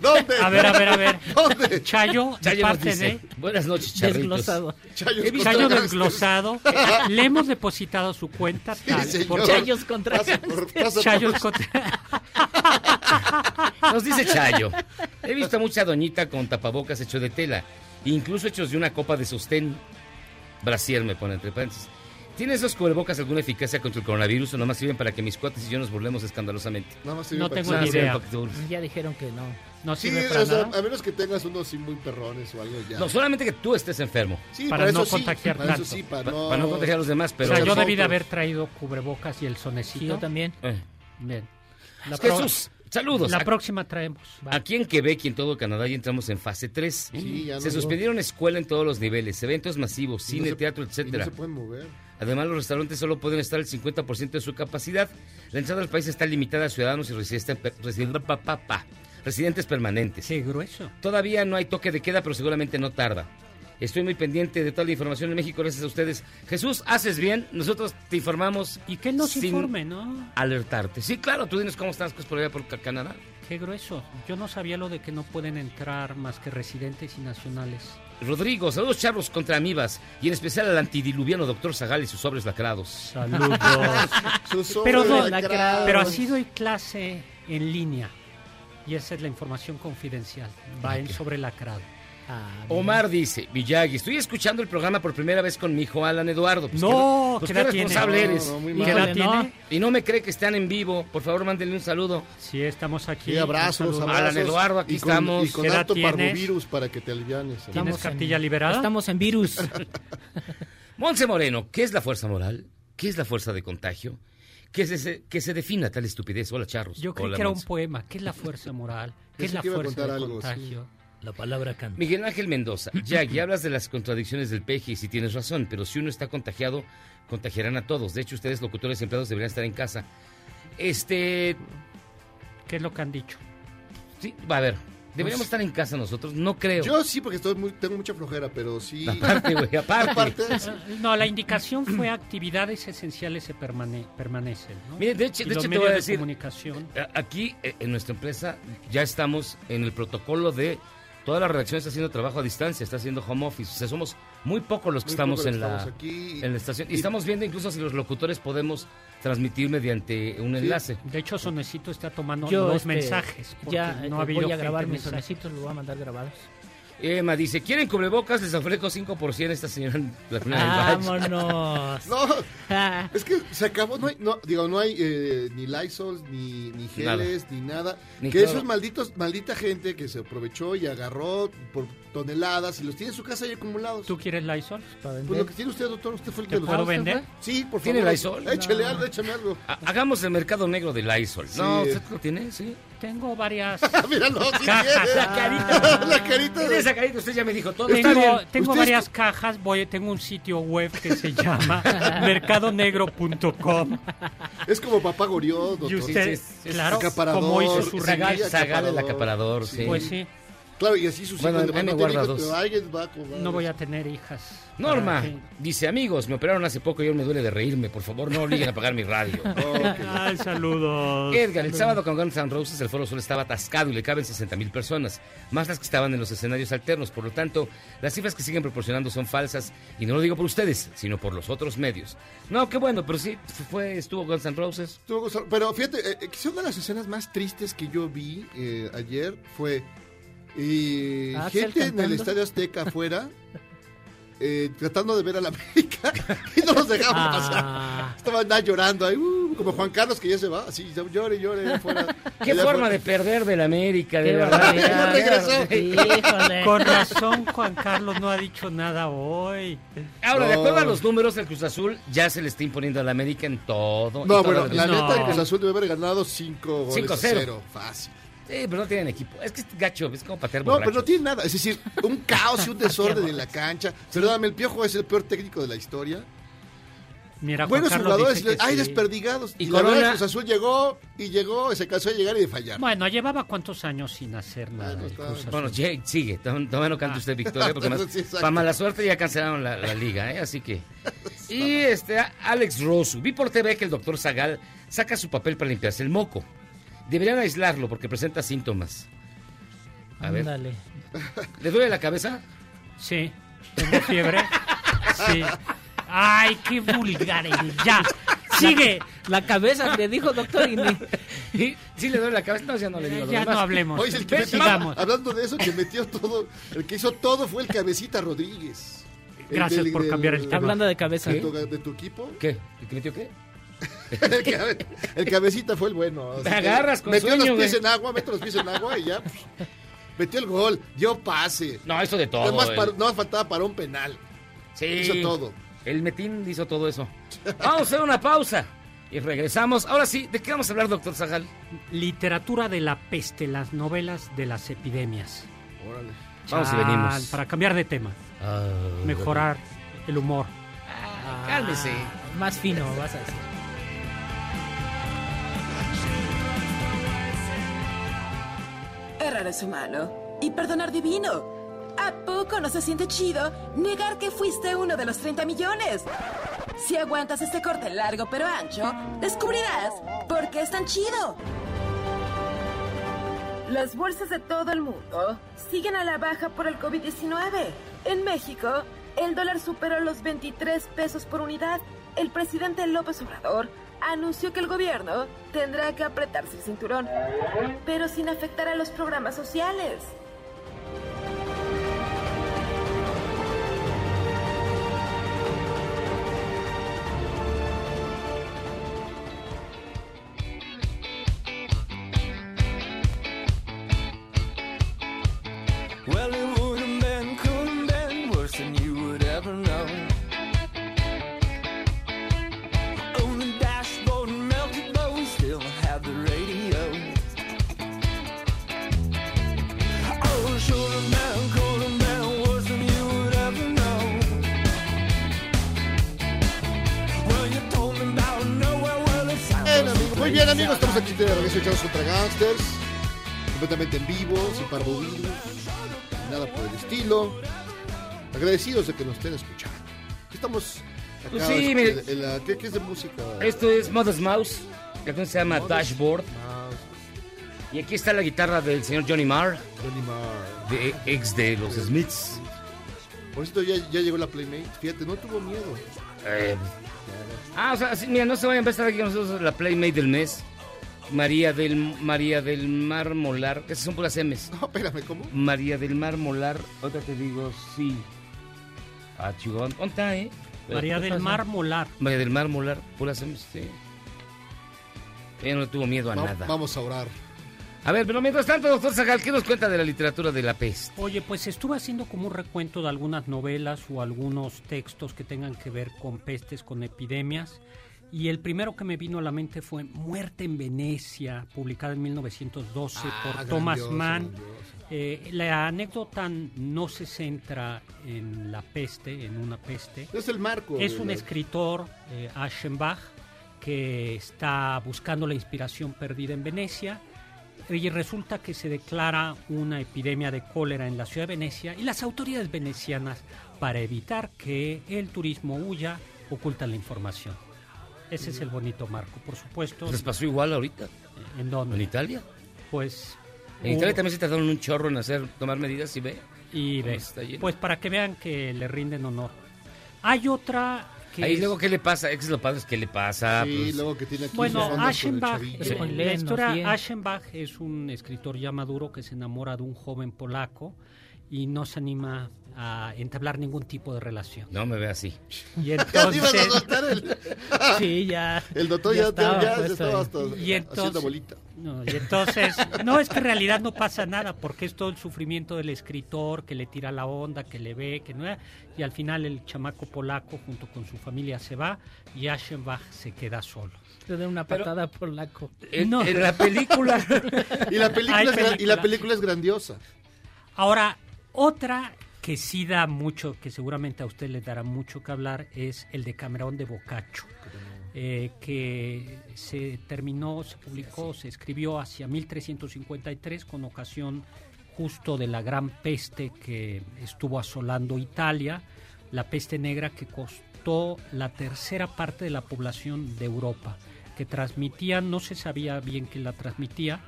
¿Dónde? A ver, a ver, a ver. ¿Dónde? Chayo, Chayo parte dice, de... Buenas noches, charritos. Desglosado. Chayos Chayo desglosado. Le hemos depositado su cuenta tal. señor. por- Chayos contra Pasa por- pasa por- Chayos contra... Nos dice Chayo. He visto a mucha doñita con tapabocas hecho de tela, incluso hechos de una copa de sostén. Brasier me pone entre paréntesis. ¿Tiene esos cubrebocas alguna eficacia contra el coronavirus o nomás sirven para que mis cuates y yo nos burlemos escandalosamente? Nada más sirve No para tengo que ni idea. Ya dijeron que no. No Sí, sirve o para sea, nada. a menos que tengas unos así muy perrones o algo ya. No, solamente que tú estés enfermo. Sí, para para no eso sí, contagiar eso tanto. sí, para Pa- no... para no contagiar a los demás, pero... o sea, yo debí de haber traído cubrebocas y el sonecito. Sí, también. Eh. Bien. La Jesús, saludos. La A- próxima traemos. Aquí en Quebec y en todo Canadá ya entramos en fase 3. Sí, ya se no- suspendieron escuela en todos los niveles, eventos masivos, y no cine, se- teatro, y no etcétera. se pueden mover. Además, los restaurantes solo pueden estar al 50% de su capacidad. La entrada al país está limitada a ciudadanos y residentes, residentes, pa, pa, pa, residentes permanentes. Sí, grueso. Todavía no hay toque de queda, pero seguramente no tarda. Estoy muy pendiente de toda la información en México, gracias a ustedes. Jesús, haces bien, nosotros te informamos. Y que nos sin informe, ¿no? Alertarte. Sí, claro, tú dinos cómo están las cosas por allá por Ca- Canadá. Qué grueso. Yo no sabía lo de que no pueden entrar más que residentes y nacionales. Rodrigo, saludos charlos contra amibas y en especial al antidiluviano doctor Zagal y sus sobres lacrados. Saludos. Sus pero, no, sobrelacrados. pero así doy clase en línea. Y esa es la información confidencial. Va en sobre lacrado. Ah, Omar dice, Villagui, estoy escuchando el programa por primera vez con mi hijo Alan Eduardo. Pues No, qué, pues ¿qué qué edad tiene? responsable No, eres. no, ¿Y Híjole, no. tiene? Y no me cree que están en vivo. Por favor, mándenle un saludo. Sí, estamos aquí. Sí, abrazos, abrazos. Alan Eduardo, aquí y con, estamos. Y con ¿Qué edad alto tienes? parvovirus para que te alivianes. ¿Tienes Estamos cartilla en- liberada? Estamos en virus. Monse Moreno, ¿qué es la fuerza moral? ¿Qué es la fuerza de contagio? ¿Qué es ese, que se defina tal estupidez? Hola, charros. Yo creí Hola, que era un poema. ¿Qué es la fuerza moral? ¿Qué es la que fuerza de algo, sí. La palabra canta. Miguel Ángel Mendoza, Jack, ya hablas de las contradicciones del peje y si tienes razón, pero si uno está contagiado, contagiarán a todos. De hecho, ustedes, locutores y empleados, deberían estar en casa. Este, ¿Qué es lo que han dicho? sí, va a ver, deberíamos estar en casa nosotros, no creo. Yo sí, porque estoy muy, tengo mucha flojera, pero sí. Aparte, güey, aparte. Aparte, sí. No, la indicación fue actividades esenciales se permane- permanecen. ¿no? Mire, de hecho- de hecho te voy a de decir- comunicación. A- Aquí, eh, en nuestra empresa, ya estamos en el protocolo de toda la redacción está haciendo trabajo a distancia, está haciendo home office. O sea, somos muy pocos los que Muy estamos en los la, estamos aquí. en la estación. Y, Y- estamos viendo incluso si los locutores podemos transmitir mediante un enlace. De hecho, Sonecito está tomando Yo dos este, mensajes. ya no ha habido voy a grabar mis sonecitos, los voy a mandar grabados. Emma dice, ¿quieren cubrebocas? Les ofrezco 5 por 100 esta señora. Vámonos. No, es que se acabó, no hay, no, digo, no hay eh, ni Lysol, ni, ni geles, ni nada. Ni que cloro. esos malditos, maldita gente que se aprovechó y agarró por toneladas y los tiene en su casa ahí acumulados. ¿Tú quieres Lysol? Pues lo que tiene usted, doctor, usted fue el ¿Te que los puedo ¿Usted vender? Sí, por favor. ¿Tiene Lysol? Échale No. algo, échame algo. Ha- Hagamos el mercado negro de Lysol. No, Sí. ¿usted lo tiene? Sí. Tengo varias Míralo, sí cajas. La carita. La carita. Tiene esa carita, usted ya me dijo todo. Está Tengo, bien. tengo Usted varias es- cajas, voy, tengo un sitio web que se llama mercadonegro.com Es como papá Gorió, doctor. y usted, sí, sí, claro, como hizo su regalo. Zagal el acaparador, sí. Pues sí, Claro, y así sus Bueno, hijos van a tener hijos, pero alguien va a cobrar. no voy a tener hijas. Norma que- dice, amigos, me operaron hace poco y aún me duele de reírme. Por favor, no obliguen a pagar mi radio. Ay, saludos. Edgar, el sábado con Guns N' Roses el Foro Sol estaba atascado y le caben 60 mil personas, más las que estaban en los escenarios alternos. Por lo tanto, las cifras que siguen proporcionando son falsas y no lo digo por ustedes, sino por los otros medios. No, qué bueno, pero sí, fue, estuvo Guns N' Roses. Estuvo. Pero fíjate, eh, eh, quizá una de las escenas más tristes que yo vi eh, ayer fue eh, Ah, ¿sí, gente en el? Estadio Azteca afuera eh, tratando de ver a la América y no los dejaban Ah. pasar. Estaban nada llorando ahí, uh, como Juan Carlos que ya se va, así llore, llore afuera. Qué Y la- forma de perder del América, de verdad. regresó. Con razón, Juan Carlos no ha dicho nada hoy. Ahora, de acuerdo a los números, el Cruz Azul ya se le está imponiendo al América en todo. No, bueno, la neta, No. el Cruz Azul debe haber ganado 5 goles 5-0. a 0. Fácil. Sí, pero no tienen equipo. Es que es gacho, es como patear No, pero no borrachos. tiene nada. Es decir, un caos y un desorden en la cancha. Perdóname, el Piojo es el peor técnico de la historia. Mira, Buenos Carlos jugadores, dice que hay sí. desperdigados. Y Y, la verdad, Corona- el Cruz Azul llegó y llegó, se cansó de llegar y de fallar. Bueno, llevaba cuántos años sin hacer nada. Bueno, está- Cruz Azul? Bueno, Jay, sigue. Todavía no canta usted victoria porque más, Sí, exacto. para mala suerte ya cancelaron la, la liga, ¿eh? Así que... Y este, Alex Rosu. Vi por TV que el doctor Zagal saca su papel para limpiarse el moco. Deberían aislarlo porque presenta síntomas. A ver, Ándale. ¿le duele la cabeza? Sí, tengo fiebre. Sí. Ay, qué vulgar eres. Ya. Sigue. La cabeza le dijo doctor y ni- Y sí le doy la cabeza, no, ya no le digo. Ya demás. no hablemos. Oye, el que metió- sigamos. hablando de eso, que metió todo, el que hizo todo fue el cabecita Rodríguez. Gracias por cambiar el tema. Hablando de cabeza. ¿De tu, de tu equipo? ¿Qué? ¿El que metió qué? el, cabe- el cabecita fue el bueno. Te agarras con Metió sueño, los pies güey. en agua, metió los pies en agua y ya. pues, metió el gol, dio pase. No, eso de todo. Además, el- para- no faltaba para un penal. Sí. Hizo todo. El Metín hizo todo eso. Vamos a hacer una pausa y regresamos. Ahora sí, ¿de qué vamos a hablar, doctor Zajal? Literatura de la peste, las novelas de las epidemias. Órale. Vamos y venimos. Para cambiar de tema, Ah, mejorar el humor. Cálmese. Más fino, vas a decir. Errar es humano y perdonar divino. ¿A poco no se siente chido negar que fuiste uno de los 30 millones? Si aguantas este corte largo pero ancho, descubrirás por qué es tan chido. Las bolsas de todo el mundo siguen a la baja por el COVID-19. En México, el dólar superó los 23 pesos por unidad. El presidente López Obrador anunció que el gobierno tendrá que apretarse el cinturón, pero sin afectar a los programas sociales. Bien, amigos, estamos aquí de regreso echados contra Gangsters. Completamente en vivo, sin parvovirus, nada por el estilo. Agradecidos de que nos estén escuchando. Estamos acá. Pues sí, en- mire. en la- ¿qué, qué es de música? Esto es Mother's Mouse. La canción se llama Dashboard. Y aquí está la guitarra del señor Johnny Marr, Johnny Marr. de ex de los Smiths. Por esto ya, ya llegó la Playmate. Fíjate, no tuvo miedo. Eh, ah, o sea, sí, mira, no se vayan a estar aquí con nosotros la Playmate del mes. María del María del Mar Molar. Esas son puras M's. No, espérame, ¿cómo? María del Mar Molar. Otra te digo, sí. Ah, chugón. ¿Dónde está, eh? María ¿Qué del pasa? Mar Molar. María del Mar Molar, puras M's, sí. Ella no tuvo miedo a Va- nada. Vamos a orar. A ver, pero mientras tanto, doctor Zagal, ¿qué nos cuenta de la literatura de la peste? Oye, pues estuve haciendo como un recuento de algunas novelas o algunos textos que tengan que ver con pestes, con epidemias. Y el primero que me vino a la mente fue Muerte en Venecia, publicada en 1912 Ah, por Thomas Mann. Eh, la anécdota no se centra en la peste, en una peste. Es el marco. Es un la- escritor, eh, Aschenbach, que está buscando la inspiración perdida en Venecia y resulta que se declara una epidemia de cólera en la ciudad de Venecia y las autoridades venecianas, para evitar que el turismo huya, ocultan la información. Ese es el bonito marco, por supuesto. ¿Les pasó igual ahorita? ¿En dónde? ¿En Italia? Pues... En Italia también se tardaron un chorro en hacer, tomar medidas y ve. Y ve, pues para que vean que le rinden honor. Hay otra Ahí es- luego, ¿qué le pasa? Es que lo padre es que le pasa. Sí, pues, luego que tiene aquí Bueno, el Aschenbach, eh, la historia bien. Aschenbach es un escritor ya maduro que se enamora de un joven polaco y no se anima a entablar ningún tipo de relación. No me ve así. Y Ya te ibas a entonces, el... Sí, ya. El doctor Ya ya, estaba ya, ya se puesto estaba hasta y haciendo entonces, bolita. No, y entonces, no es que en realidad no pasa nada porque es todo el sufrimiento del escritor que le tira la onda, que le ve, que no y al final el chamaco polaco junto con su familia se va y Aschenbach se queda solo. Te da una Pero- patada polaco. En, No. en la película. Y la película, es, y la película es grandiosa. Ahora, otra que sí da mucho, que seguramente a usted le dará mucho que hablar, es el de Camerón de Boccaccio, eh, que se terminó, se publicó, se escribió hacia 1353 con ocasión justo de la gran peste que estuvo asolando Italia, la peste negra que costó la tercera parte de la población de Europa, que transmitía, no se sabía bien quién la transmitía,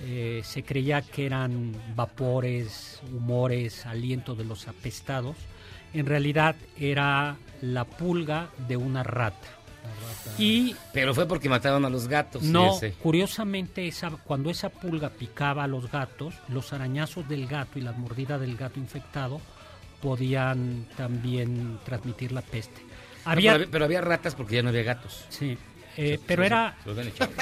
eh, se creía que eran vapores, humores, aliento de los apestados. En realidad era la pulga de una rata. Y Pero fue porque mataron a los gatos. no, ese. curiosamente, esa, cuando esa pulga picaba a los gatos, los arañazos del gato y las mordidas del gato infectado podían también transmitir la peste. No, Había, pero, había, pero había ratas porque ya no había gatos. Sí, eh, Se- pero se- era...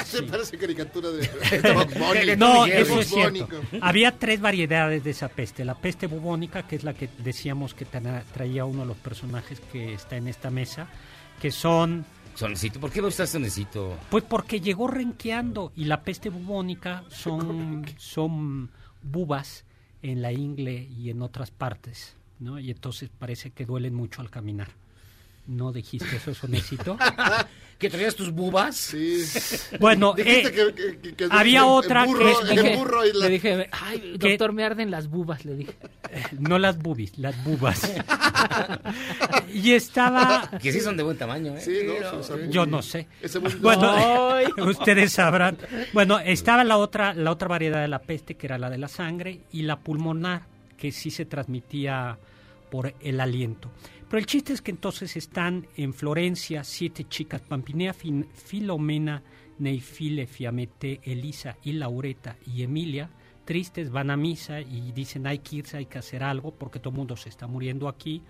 se parece caricatura de... No, eso es cierto. Había tres variedades de esa peste. La peste bubónica, que es la que decíamos que tra- traía uno de los personajes que está en esta mesa, que son... Sonecito, ¿por qué va usted sonecito? Pues porque llegó renqueando y la peste bubónica son, son bubas en la ingle y en otras partes, ¿no? Y entonces parece que duelen mucho al caminar. ¿No dijiste eso, Sonecito? ¿Que traías tus bubas? Sí. Bueno, eh, que- que- que- que- había el- el otra burro- que el es burro y la- Le dije, ay, doctor, me arden las bubas, le dije. no las bubis, las bubas. y estaba... Que sí son de buen tamaño, ¿eh? Sí, no, Pero- Yo no sé. Bueno, ustedes sabrán. Bueno, estaba la otra, la otra variedad de la peste, que era la de la sangre, y la pulmonar, que sí se transmitía por el aliento. Pero el chiste es que entonces están en Florencia siete chicas, Pampinea, Fin- Filomena, Neifile, Fiamete, Elisa y Laureta y Emilia, tristes, van a misa y dicen hay que irse, hay que hacer algo porque todo el mundo se está muriendo aquí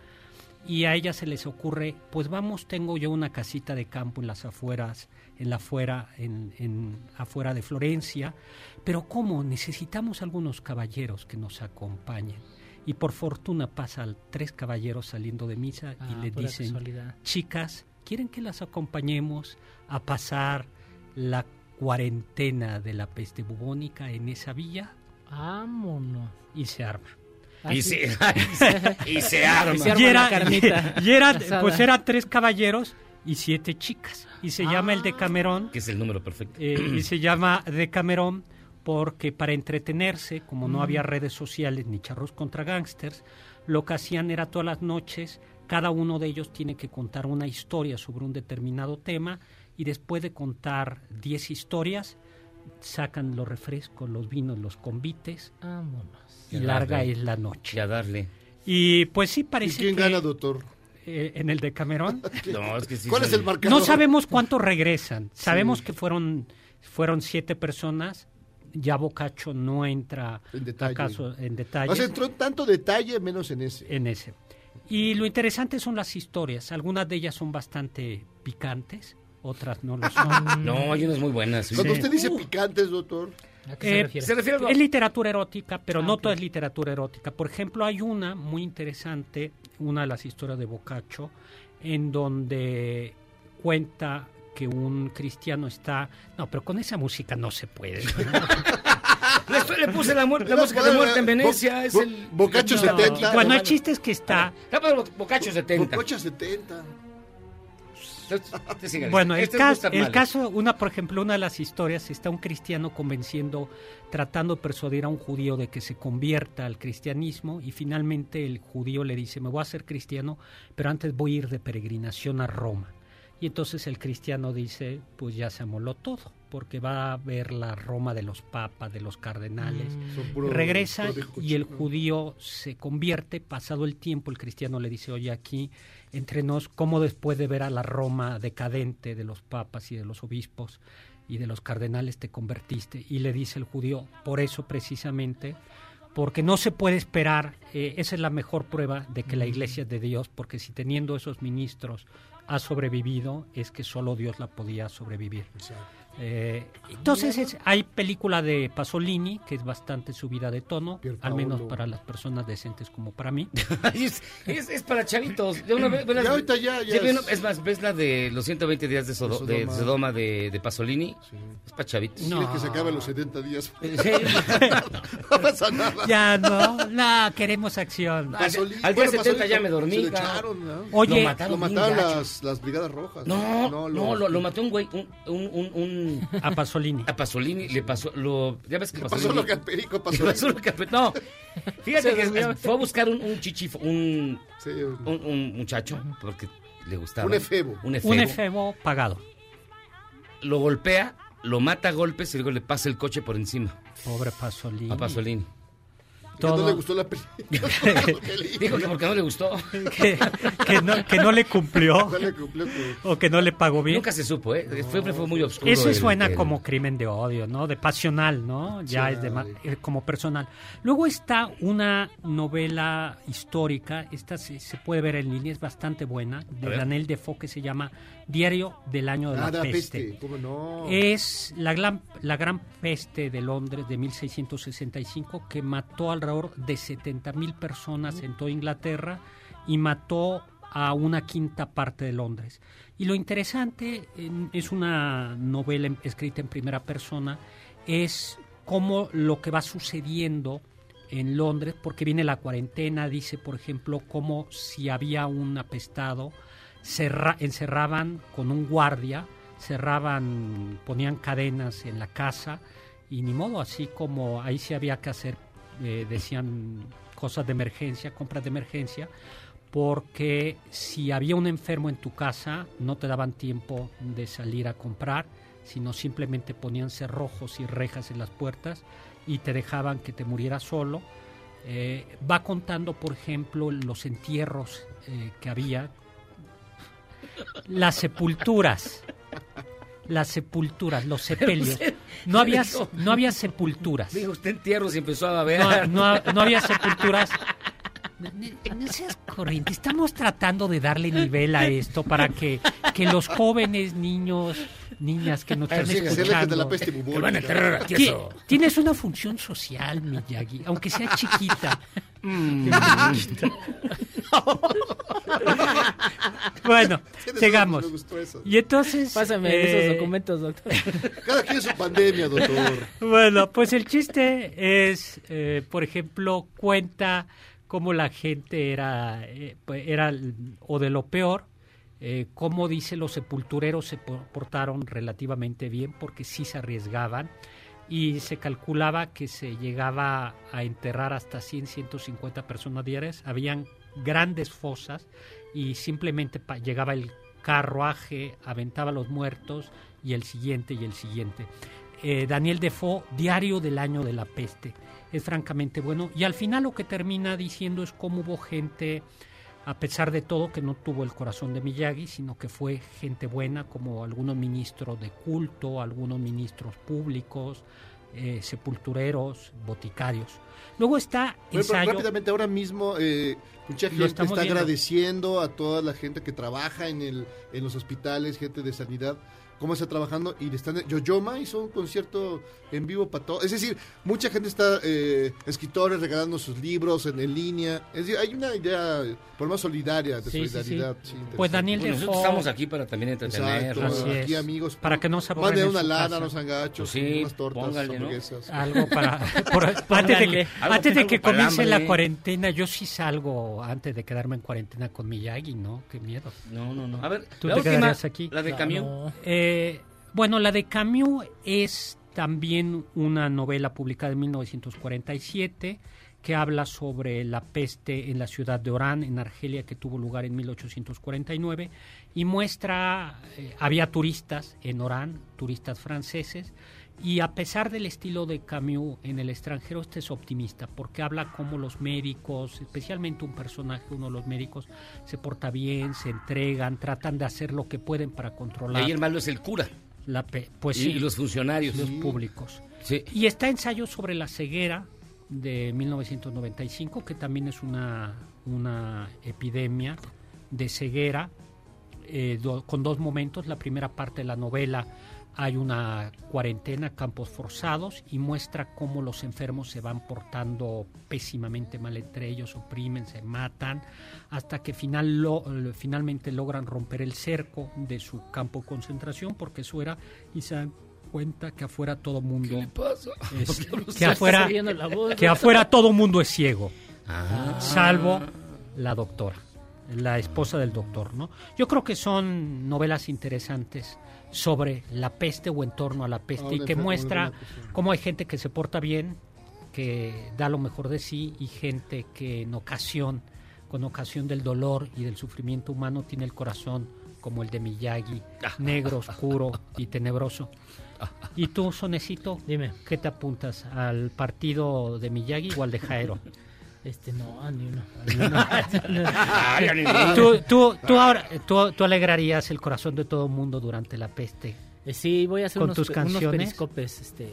y a ellas se les ocurre, pues vamos, tengo yo una casita de campo en las afueras, en la afuera, en, en afuera de Florencia, pero ¿cómo? Necesitamos algunos caballeros que nos acompañen. Y por fortuna pasan tres caballeros saliendo de misa Ah, y le pura dicen, casualidad. chicas, ¿quieren que las acompañemos a pasar la cuarentena de la peste bubónica en esa villa? Vámonos. Y se arma. Ah, Y sí. se, y se arma. Y se arma Y, era- carnita y asada. pues eran tres caballeros y siete chicas. Y se llama el Decamerón. Que es el número perfecto. eh, y se llama Decamerón porque para entretenerse, como no había redes sociales ni charros contra gangsters, lo que hacían era todas las noches, cada uno de ellos tiene que contar una historia sobre un determinado tema y después de contar 10 historias, sacan los refrescos, los vinos, los convites Vámonos. y Y larga darle. es la noche. Y a darle. Y pues sí ¿Y parece quién que, gana, doctor? eh, en el Decamerón. No, es que sí ¿Cuál es el marcador? No sabemos cuántos regresan. Sabemos que fueron, fueron siete personas. Ya Bocacho no entra En detalle. acaso en detalle O sea, entró en tanto detalle menos en ese. en ese. Y lo interesante son las historias. Algunas de ellas son bastante picantes, otras no lo son. No, hay unas muy buenas. Cuando Sí. usted dice picantes, doctor, ¿A qué se Eh, refiere? Se refiere a Es literatura erótica, pero Ah, no toda es literatura erótica. Por ejemplo, hay una muy interesante, una de las historias de Boccaccio, en donde cuenta que un cristiano está... No, pero con esa música no se puede. Le, estoy- le puse la, muerte, la música de muerte en Venecia. es el. Boccaccio No. 70. bueno, el chiste es que está... Ah, Boccaccio 70. Bococha 70. Este sígale. Bueno, el, Este cas- gusta el caso, una, por ejemplo, una de las historias, está un cristiano convenciendo, tratando de persuadir a un judío de que se convierta al cristianismo y finalmente el judío le dice, me voy a hacer cristiano, pero antes voy a ir de peregrinación a Roma. Y entonces el cristiano dice, pues ya se amoló todo, porque va a ver la Roma de los papas, de los cardenales. Puro- Regresa y el judío se convierte, pasado el tiempo el cristiano le dice, oye, aquí entre nos, ¿cómo después de ver a la Roma decadente de los papas y de los obispos y de los cardenales te convertiste? Y le dice el judío, por eso precisamente, porque no se puede esperar, eh, esa es la mejor prueba de que la iglesia es de Dios, porque si teniendo esos ministros ha sobrevivido, es que solo Dios la podía sobrevivir. Eh, entonces es- hay película de Pasolini que es bastante subida de tono, al menos para las personas decentes como para mí. es, es, es para chavitos. De una vez, Ya ahorita ya- ya Sí, es- es más, ves la de los 120 días de, Sodo- De de Sodoma. Sodoma de, de Pasolini. Es para chavitos. Dile que se acaben los 70 días. Sí. no pasa nada. Ya no, no, queremos acción. Al- Pasolini- al día bueno, 70 Pasolini ya me dormí, Se lo echaron, ¿no? Oye, lo mataron, Lo mataron las, las brigadas rojas. No, no, los- lo, lo mató un güey, un, un, un, A Pasolini. a Pasolini le pasó, lo, ya ves que Le Pasolini... pasó lo que al perico Pasolini. pasó lo que al- No, fíjate que fue a buscar un, un chichifo, un, Sí, un- un, un muchacho, porque le gustaba. Un efebo. Un efebo. Un efebo pagado. Lo golpea, lo mata a golpes y luego le pasa el coche por encima Pobre Pasolini. a Pasolini. Que no todo- le gustó la película. Dijo que porque no le gustó. que, que no, que no le cumplió No le cumplió con- o que no le pagó bien. Nunca se supo, ¿eh? Siempre fue muy oscuro. Eso el- suena el- como crimen de odio, ¿no? De pasional, ¿no? Ya es de eh, como personal. Luego está una novela histórica, esta se, se puede ver en línea, es bastante buena, de. Daniel Defoe que se llama Diario del año de Ah, la de la peste. peste, ¿cómo no? Es la gran, la gran peste de Londres de 1665 que mató alrededor de 70 mil personas en toda Inglaterra y mató a una quinta parte de Londres. Y lo interesante es una novela escrita en primera persona, es cómo lo que va sucediendo en Londres, porque viene la cuarentena, dice, por ejemplo, como si había un apestado, cerra- encerraban con un guardia, cerraban, ponían cadenas en la casa y ni modo, así como ahí sí había que hacer, eh, decían, cosas de emergencia, compras de emergencia, porque si había un enfermo en tu casa no te daban tiempo de salir a comprar, sino simplemente ponían cerrojos y rejas en las puertas y te dejaban que te murieras solo. Eh, va contando, por ejemplo, los entierros eh, que había, las sepulturas, las sepulturas, los sepelios. No había, no había sepulturas. Dijo usted entierros y empezó a ver. No, no- no había sepulturas. No seas corriente. Estamos tratando de darle nivel a esto para que, que los jóvenes, niños, niñas que nos están escuchando... de la peste bubónica. Que van a enterrar a tieso. Ti- Tienes una función social, Miyagi, aunque sea chiquita. Mm. bueno, me gustó eso. Y entonces... Pásame eh, esos documentos, doctor. Cada quien su pandemia, doctor. Bueno, pues el chiste es, eh, por ejemplo, cuenta cómo la gente era, eh, pues, era o de lo peor, eh, cómo dice los sepultureros se por- portaron relativamente bien porque sí se arriesgaban y se calculaba que se llegaba a enterrar hasta 100, 150 personas diarias. Habían grandes fosas y simplemente llegaba el carruaje, aventaba los muertos y el siguiente y el siguiente. Eh, Daniel Defoe, Diario del Año de la Peste. Es francamente bueno. Y al final lo que termina diciendo es cómo hubo gente, a pesar de todo, que no tuvo el corazón de Miyagi, sino que fue gente buena, como algunos ministros de culto, algunos ministros públicos, eh, sepultureros, boticarios. Luego está Bueno, ensayo. rápidamente, ahora mismo eh, mucha gente está viendo. agradeciendo a toda la gente que trabaja en, el, en los hospitales, gente de sanidad, cómo está trabajando y le están... Yoyoma hizo un concierto en vivo para todo. Es decir, mucha gente está, eh, escritores regalando sus libros en, en línea. Es decir, hay una idea por más solidaria, de Sí, sí, sí. solidaridad. sí, Pues. Daniel Bueno, nosotros estamos aquí para también entretener. Exacto, Así aquí es. amigos. Para que no se en una lana, unos angachos, Pues sí, unas tortas, póngale, ¿no? hamburguesas. Algo para... por- antes de que, antes de comience la cuarentena, yo sí salgo antes de quedarme en cuarentena con Miyagi, ¿no? Qué miedo. No, no, no. A ver, ¿Tú la te última, quedarías aquí? la de Camus. no. Eh, bueno, la de Camus es también una novela publicada en 1947 que habla sobre la peste en la ciudad de Orán, en Argelia, que tuvo lugar en 1849, y muestra, eh, había turistas en Orán, turistas franceses, y a pesar del estilo de Camus en el extranjero, este es optimista, porque habla como los médicos, especialmente un personaje, uno de los médicos, se porta bien, se entregan, tratan de hacer lo que pueden para controlar. Ahí el malo es el cura. La pe- pues y, sí, y los funcionarios. los públicos. Sí. Y está ensayo sobre la ceguera de 1995, que también es una, una epidemia de ceguera, eh, do- con dos momentos. La primera parte de la novela hay una cuarentena, campos forzados, y muestra cómo los enfermos se van portando pésimamente mal entre ellos, oprimen, se matan, hasta que final lo- eh, finalmente logran romper el cerco de su campo de concentración, porque eso era, y se dan cuenta que afuera todo mundo ¿Qué le pasa? es- ¿Por qué no que afuera que afuera todo mundo es ciego Ah. salvo la doctora la esposa del doctor no yo creo que son novelas interesantes sobre la peste o en torno a la peste y que muestra cómo hay gente que se porta bien que da lo mejor de sí y gente que en ocasión con ocasión del dolor y del sufrimiento humano tiene el corazón como el de Miyagi negro oscuro y tenebroso ¿Y tú, Sonecito? Dime. ¿Qué te apuntas? ¿Al partido de Miyagi o al de Jairo? Este, no, a ni uno. Tú, tú, tú ahora, tú, tú alegrarías el corazón de todo el mundo durante la peste. Eh, Sí, voy a hacer con unos, tus pe- unos canciones. periscopes, este,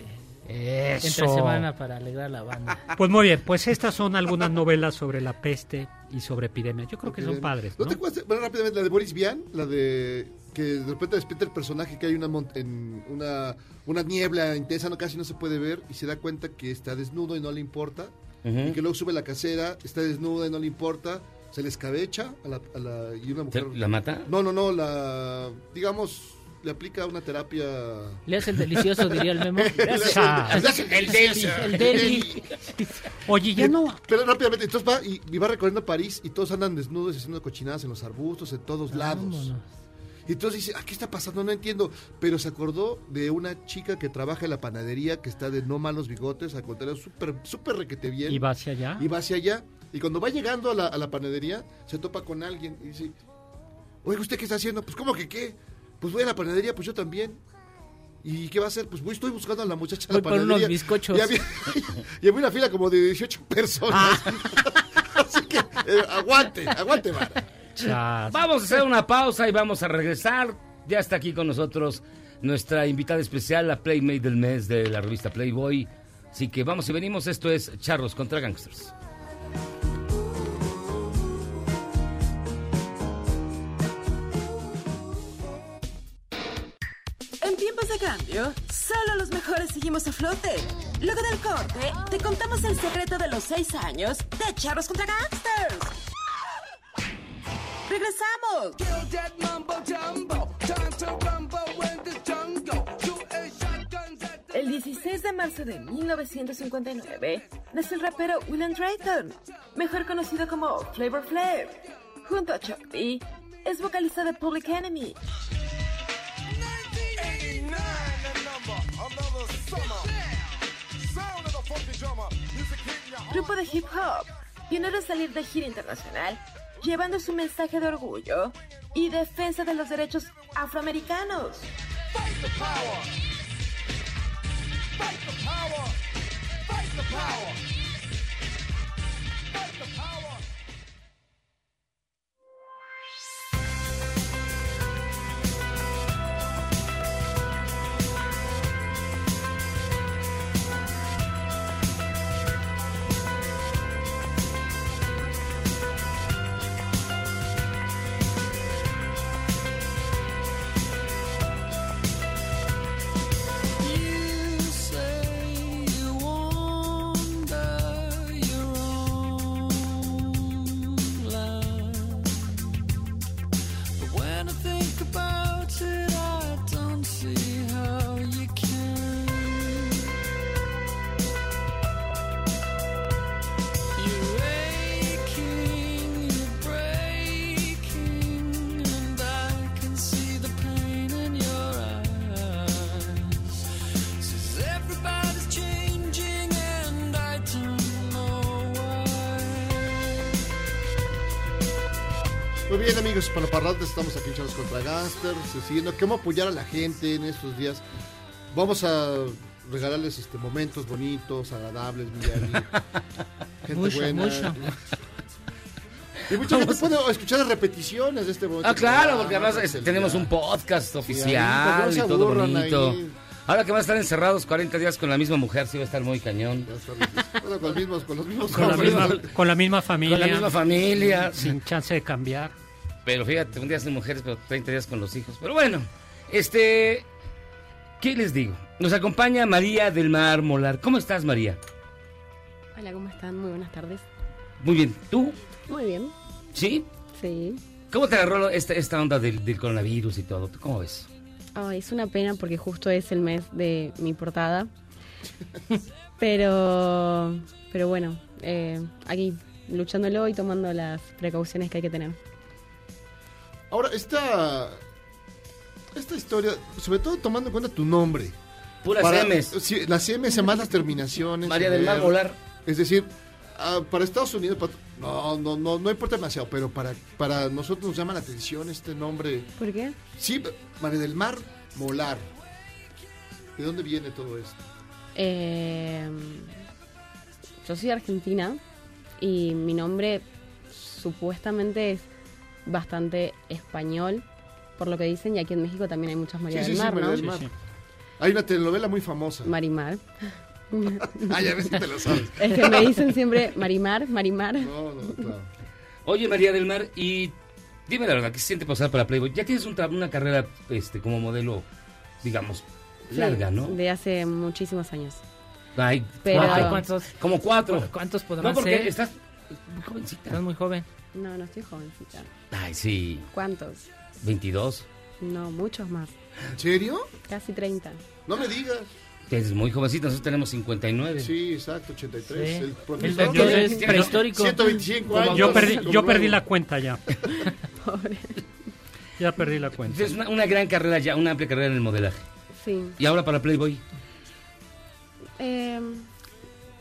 Eso. entre semana para alegrar la banda. Pues muy bien, pues estas son algunas novelas sobre la peste y sobre epidemias. Yo creo que son padres, ¿No ¿no? te acuerdas? Bueno, rápidamente, la de Boris Vian, la de que de repente despierta el personaje que hay una, en una, una niebla intensa, no casi no se puede ver, y se da cuenta que está desnudo y no le importa, Y que luego sube la casera, está desnuda y no le importa, se le escabecha a la, a la- y una mujer... ¿La mata? No, no, no, la, digamos, le aplica una terapia... Le hace el delicioso, diría el memo. Le hace- le hace el deli. El deli. Oye, ya no... Pero rápidamente, entonces va y, y va recorriendo París y todos andan desnudos y haciendo cochinadas en los arbustos, en todos lados. Y entonces dice, ah, ¿qué está pasando? No entiendo. Pero se acordó de una chica que trabaja en la panadería, que está de no malos bigotes, al contrario, súper, súper requete bien. ¿Y va hacia allá? Y va hacia allá. Y cuando va llegando a la, a la panadería, se topa con alguien y dice, oiga, ¿usted qué está haciendo? Pues, ¿cómo que qué? Pues voy a la panadería, pues yo también. ¿Y qué va a hacer? Pues voy, estoy buscando a la muchacha de la por panadería. unos bizcochos. Y había, y había una fila como de 18 personas. Así que, eh, aguante, aguante, vara. Vamos a hacer una pausa y vamos a regresar. Ya está aquí con nosotros nuestra invitada especial, la Playmate del mes de la revista Playboy. Así que vamos y venimos. Esto es Charros contra Gangsters. En tiempos de cambio, solo los mejores seguimos a flote. Luego del corte, te contamos el secreto de los seis años de Charros contra Gangsters. ¡Regresamos! El 16 de marzo de 1959 nació el rapero William Drayton, mejor conocido como Flavor Flav. Junto a Chuck D, es vocalista de Public Enemy. Grupo de hip hop, pionero en salir de gira internacional, llevando su mensaje de orgullo y defensa de los derechos afroamericanos. You hispanoparlantes, estamos aquí en Charlos contra Gangsters, siguiendo cómo apoyar a la gente en estos días. Vamos a regalarles este momentos bonitos, agradables, Miyagi. gente Mucho, buena. mucho. Y mucha gente puede escuchar las repeticiones de este momento. Ah, claro, porque además este, tenemos un podcast Sí, oficial ahí, y pues, se todo bonito. ahí. Ahora que van a estar encerrados 40 días con la misma mujer, sí va a estar muy cañón. Bueno, con, los mismos, con los mismos Con la, hombres. misma, con la misma familia. Con la misma familia. Sin chance de cambiar. Pero fíjate, un día sin mujeres, pero 30 días con los hijos. Pero bueno, este. ¿Qué les digo? Nos acompaña María del Mar Molar. ¿Cómo estás, María? Hola, ¿cómo están? Muy buenas tardes. Muy bien. ¿Tú? Muy bien, ¿Sí? sí. ¿Cómo te agarró esta, esta onda del, del coronavirus y todo? ¿Tú ¿Cómo ves? Ay, es una pena porque justo es el mes de mi portada. pero, pero bueno, eh, aquí luchándolo y tomando las precauciones que hay que tener. Ahora, esta, esta historia, sobre todo tomando en cuenta tu nombre. Puras Ms. Sí, las MS más las terminaciones. María del Mar R. Molar. Es decir, ah, para Estados Unidos, para- no, no, no, no importa demasiado, pero para, para nosotros nos llama la atención este nombre. ¿Por qué? Sí, María del Mar Molar. ¿De dónde viene todo esto? Eh, yo soy argentina y mi nombre supuestamente es bastante español, por lo que dicen, y aquí en México también hay muchas María Sí, del sí, sí, Mar, María ¿no? del Mar. Hay una telenovela muy famosa. Marimar. Ya ves si te lo sabes. Es que me dicen siempre Marimar, Marimar. No, no, claro. Oye, María del Mar, y dime la verdad, ¿qué se siente pasar para Playboy? Ya tienes un una carrera este, como modelo, digamos, Sí, larga, ¿no? De hace muchísimos años. Ay, Pero- cuatro. Ay, ¿cuántos? Como cuatro. ¿Cuántos podrán No, porque ser? estás muy jovencita. Estás muy joven. No, no estoy jovencita. Ay, sí. ¿Cuántos? 22. No, muchos más. ¿En serio? Casi 30. No me digas. Es muy jovencita, nosotros tenemos 59. Sí, exacto, 83. Sí. El El profesor tiene es prehistórico. 125 años. Yo perdí, yo perdí la cuenta ya. Ya perdí la cuenta. Es una, una gran carrera ya, una amplia carrera en el modelaje. Sí. Y ahora para Playboy. Eh,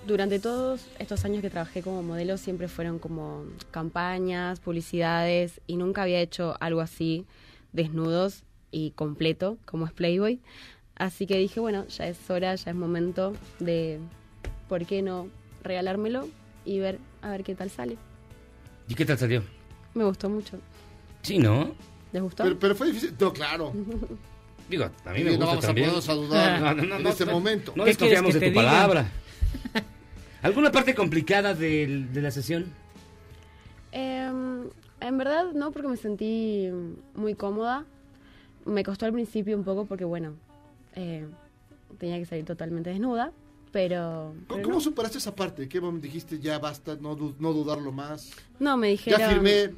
durante todos estos años que trabajé como modelo siempre fueron como campañas, publicidades y nunca había hecho algo así desnudos y completo como es Playboy. Así que dije, bueno, ya es hora, ya es momento de, ¿por qué no regalármelo y ver a ver qué tal sale? ¿Y qué tal salió? Me gustó mucho. Sí, ¿no? ¿Les gustó? Pero, pero fue difícil. No, claro. Digo, a mí me no gusta vamos a también. ponernos a dudar en este momento. No ¿Qué desconfiamos de tu te diga? palabra. ¿Alguna parte complicada del- de la sesión? Em, en verdad no, porque me sentí muy cómoda. Me costó al principio un poco porque, bueno, eh, tenía que salir totalmente desnuda, pero... ¿Cómo, pero cómo no. superaste esa parte? ¿Qué momento dijiste? Ya basta, no, no dudarlo más. No, me dijeron... Ya firmé.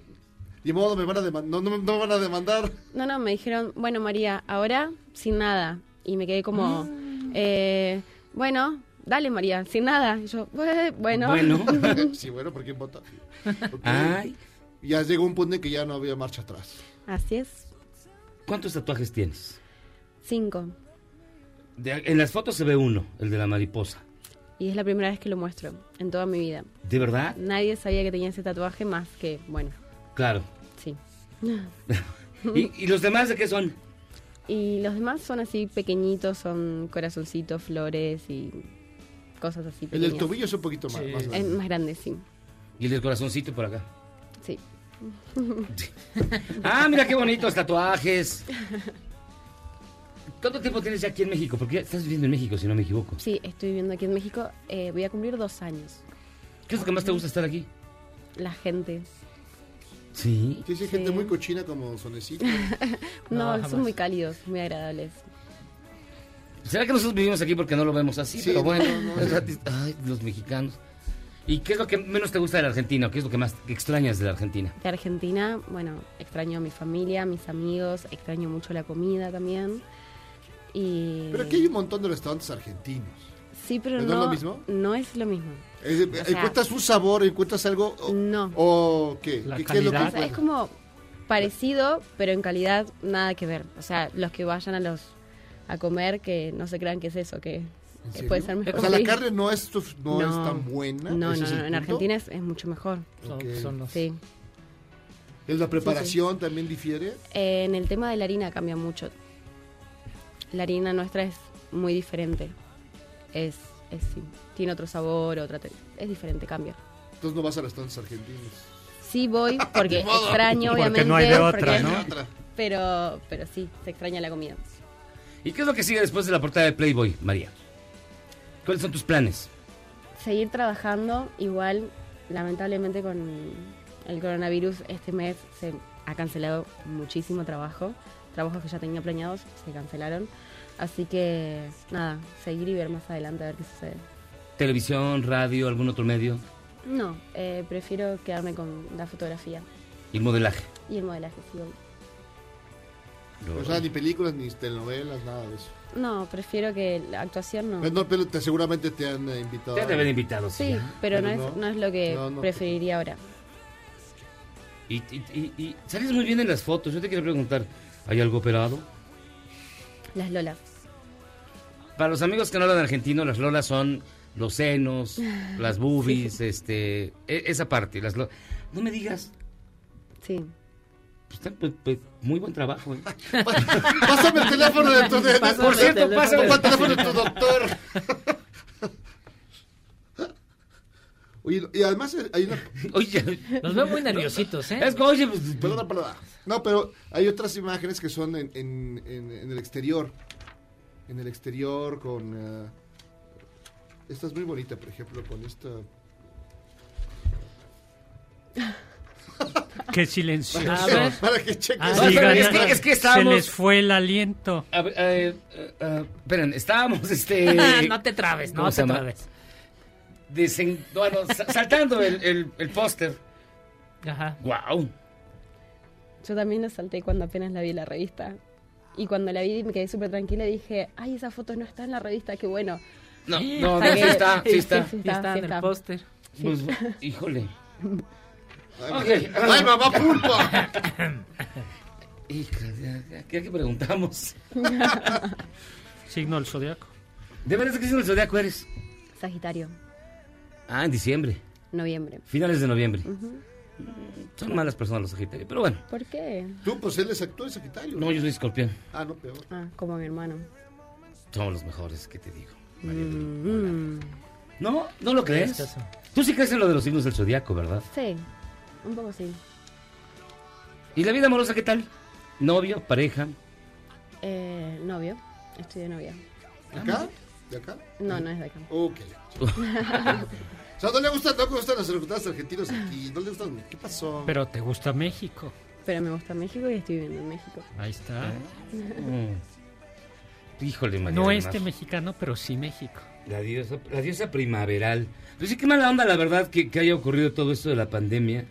Ni modo, me van a demandar. No, no, no me van a demandar. No, no, me dijeron, bueno, María, ahora sin nada. Y me quedé como, eh, bueno, dale, María, sin nada. Y yo, "Eh, bueno. sí, bueno, ¿por quién vota? Ay. Ya llegó un punto en que ya no había marcha atrás. Así es. ¿Cuántos tatuajes tienes? Cinco. De- en las fotos se ve uno, el de la mariposa. Y es la primera vez que lo muestro en toda mi vida. ¿De verdad? Nadie sabía que tenía ese tatuaje más que, bueno, Claro. sí. ¿Y, y los demás de qué son? Y los demás son así pequeñitos, son corazoncitos, flores y cosas así El del tobillo es un poquito más, más Es grande. más grande, sí. Y el del corazoncito por acá. Sí. Ah, mira qué bonitos tatuajes. ¿Cuánto tiempo tienes ya aquí en México? Porque ya estás viviendo en México, si no me equivoco. Sí, estoy viviendo aquí en México. eh, voy a cumplir dos años. ¿Qué es lo que más te gusta estar aquí? La gente. Sí. Sí, sí, gente muy cochina como Sonecito. No, No, son muy cálidos, muy agradables. ¿Será que nosotros vivimos aquí porque no lo vemos así? Sí, Pero no, bueno, no, no. es gratis. Ay, los mexicanos. ¿Y qué es lo que menos te gusta de la Argentina? ¿O qué es lo que más extrañas de la Argentina? De Argentina, bueno, extraño a mi familia, a mis amigos, extraño mucho la comida también. Y... Pero aquí hay un montón de restaurantes argentinos. Sí, pero ¿No no, es lo mismo? no es lo mismo. Es- O sea, ¿Encuentras un sabor? ¿Encuentras algo? O, No. ¿O qué? La ¿Qué, qué es lo que O sea, es como parecido, pero en calidad nada que ver. O sea, los que vayan a los a comer, que no se crean que es eso, que puede ser mejor. O sea, la carne no es, no es tan buena. No, ¿ese no, en? Argentina es, es mucho mejor. Son los- Sí. ¿Es la preparación también difiere? Eh, en el tema de la harina cambia mucho. La harina nuestra es muy diferente. Es, es sí, tiene otro sabor, otra te- es diferente, cambia. Entonces no vas a restaurantes argentinos. Sí voy porque extraño Porque obviamente. no hay de otra, porque- ¿no? Pero, pero sí, se extraña la comida. ¿Y qué es lo que sigue después de la portada de Playboy, María? ¿Cuáles son tus planes? Seguir trabajando, igual, lamentablemente con el coronavirus este mes se ha cancelado muchísimo trabajo. Trabajos que ya tenía planeados se cancelaron. Así que, nada, seguir y ver más adelante a ver qué sucede. ¿Televisión, radio, algún otro medio? No, eh, prefiero quedarme con la fotografía ¿Y el modelaje? y el modelaje, sí. Obvio. O sea, ni películas, ni telenovelas, nada de eso. No, prefiero que la actuación no. No, pero te, seguramente te han eh, invitado. Te han invitado, sí. Sí, pero, no, es, no es lo que No, no. preferiría ahora. Y, y, y- y sales muy bien en las fotos. Yo te quiero preguntar, ¿hay algo operado? Las lolas. Para los amigos que no hablan argentino, las lolas son los senos, las boobies, este, e- esa parte. Las lo- no me digas, Sí. Muy buen trabajo. ¿eh? Pásame el teléfono de tu... de- Pásame Por cierto, el pásame el teléfono de tu doctor. Oye, y además eh, hay una... Oye, Los veo muy nerviositos, ¿eh? Es que, oye, pues, Perdona, perdona. No, pero hay otras imágenes que son en, en, en- en el exterior. En el exterior con... eh, esta es muy bonita, por ejemplo, con esta... Qué silencioso. A ver. Para que cheques. Ah, No, sí, es que- es que Se estábamos- les fue el aliento. A ver, eh, eh, eh, esperen, estábamos, este... no te trabes, no ¿cómo te se trabes. Desen- bueno, sa- saltando el, el, el póster. Ajá. Wow. Yo también lo salté cuando apenas la vi en la revista. Y cuando la vi me quedé súper tranquila y dije, ay, esa foto no está en la revista, qué bueno. No, no, no, sí que- está, sí está. sí Sí está en el póster. Pues, híjole. Ay, Ok. ay, mamá pulpa. Ya, ¿qué, qué preguntamos? Signo del zodiaco. ¿De veras qué signo del zodiaco eres? Sagitario, Ah, en diciembre. noviembre. Finales de noviembre. Ujú. Son malas personas los Sagitarios, pero bueno. ¿Por qué? Tú, pues él es actor de Sagitario. No, yo soy escorpión. Ah, no, peor. Ah, como mi hermano. Somos los mejores, ¿qué te digo? Mm, No, ¿no lo crees? Tú sí crees en lo de los signos del zodiaco, ¿verdad? Sí, un poco sí. ¿Y la vida amorosa qué tal? ¿Novio, pareja? Eh, novio, estoy de novia. ¿Acá? ¿De acá? No, no es de acá. Ok. O sea, no le gustan, no le gustan los argentinos aquí. No le gustan. ¿Qué pasó? Pero te gusta México. Pero me gusta México y estoy viviendo en México. Ahí está. Mm. Híjole, María No este Mar. mexicano, pero sí México. La diosa, la diosa primaveral. Pues sí, qué mala onda, la verdad, que, que haya ocurrido todo esto de la pandemia.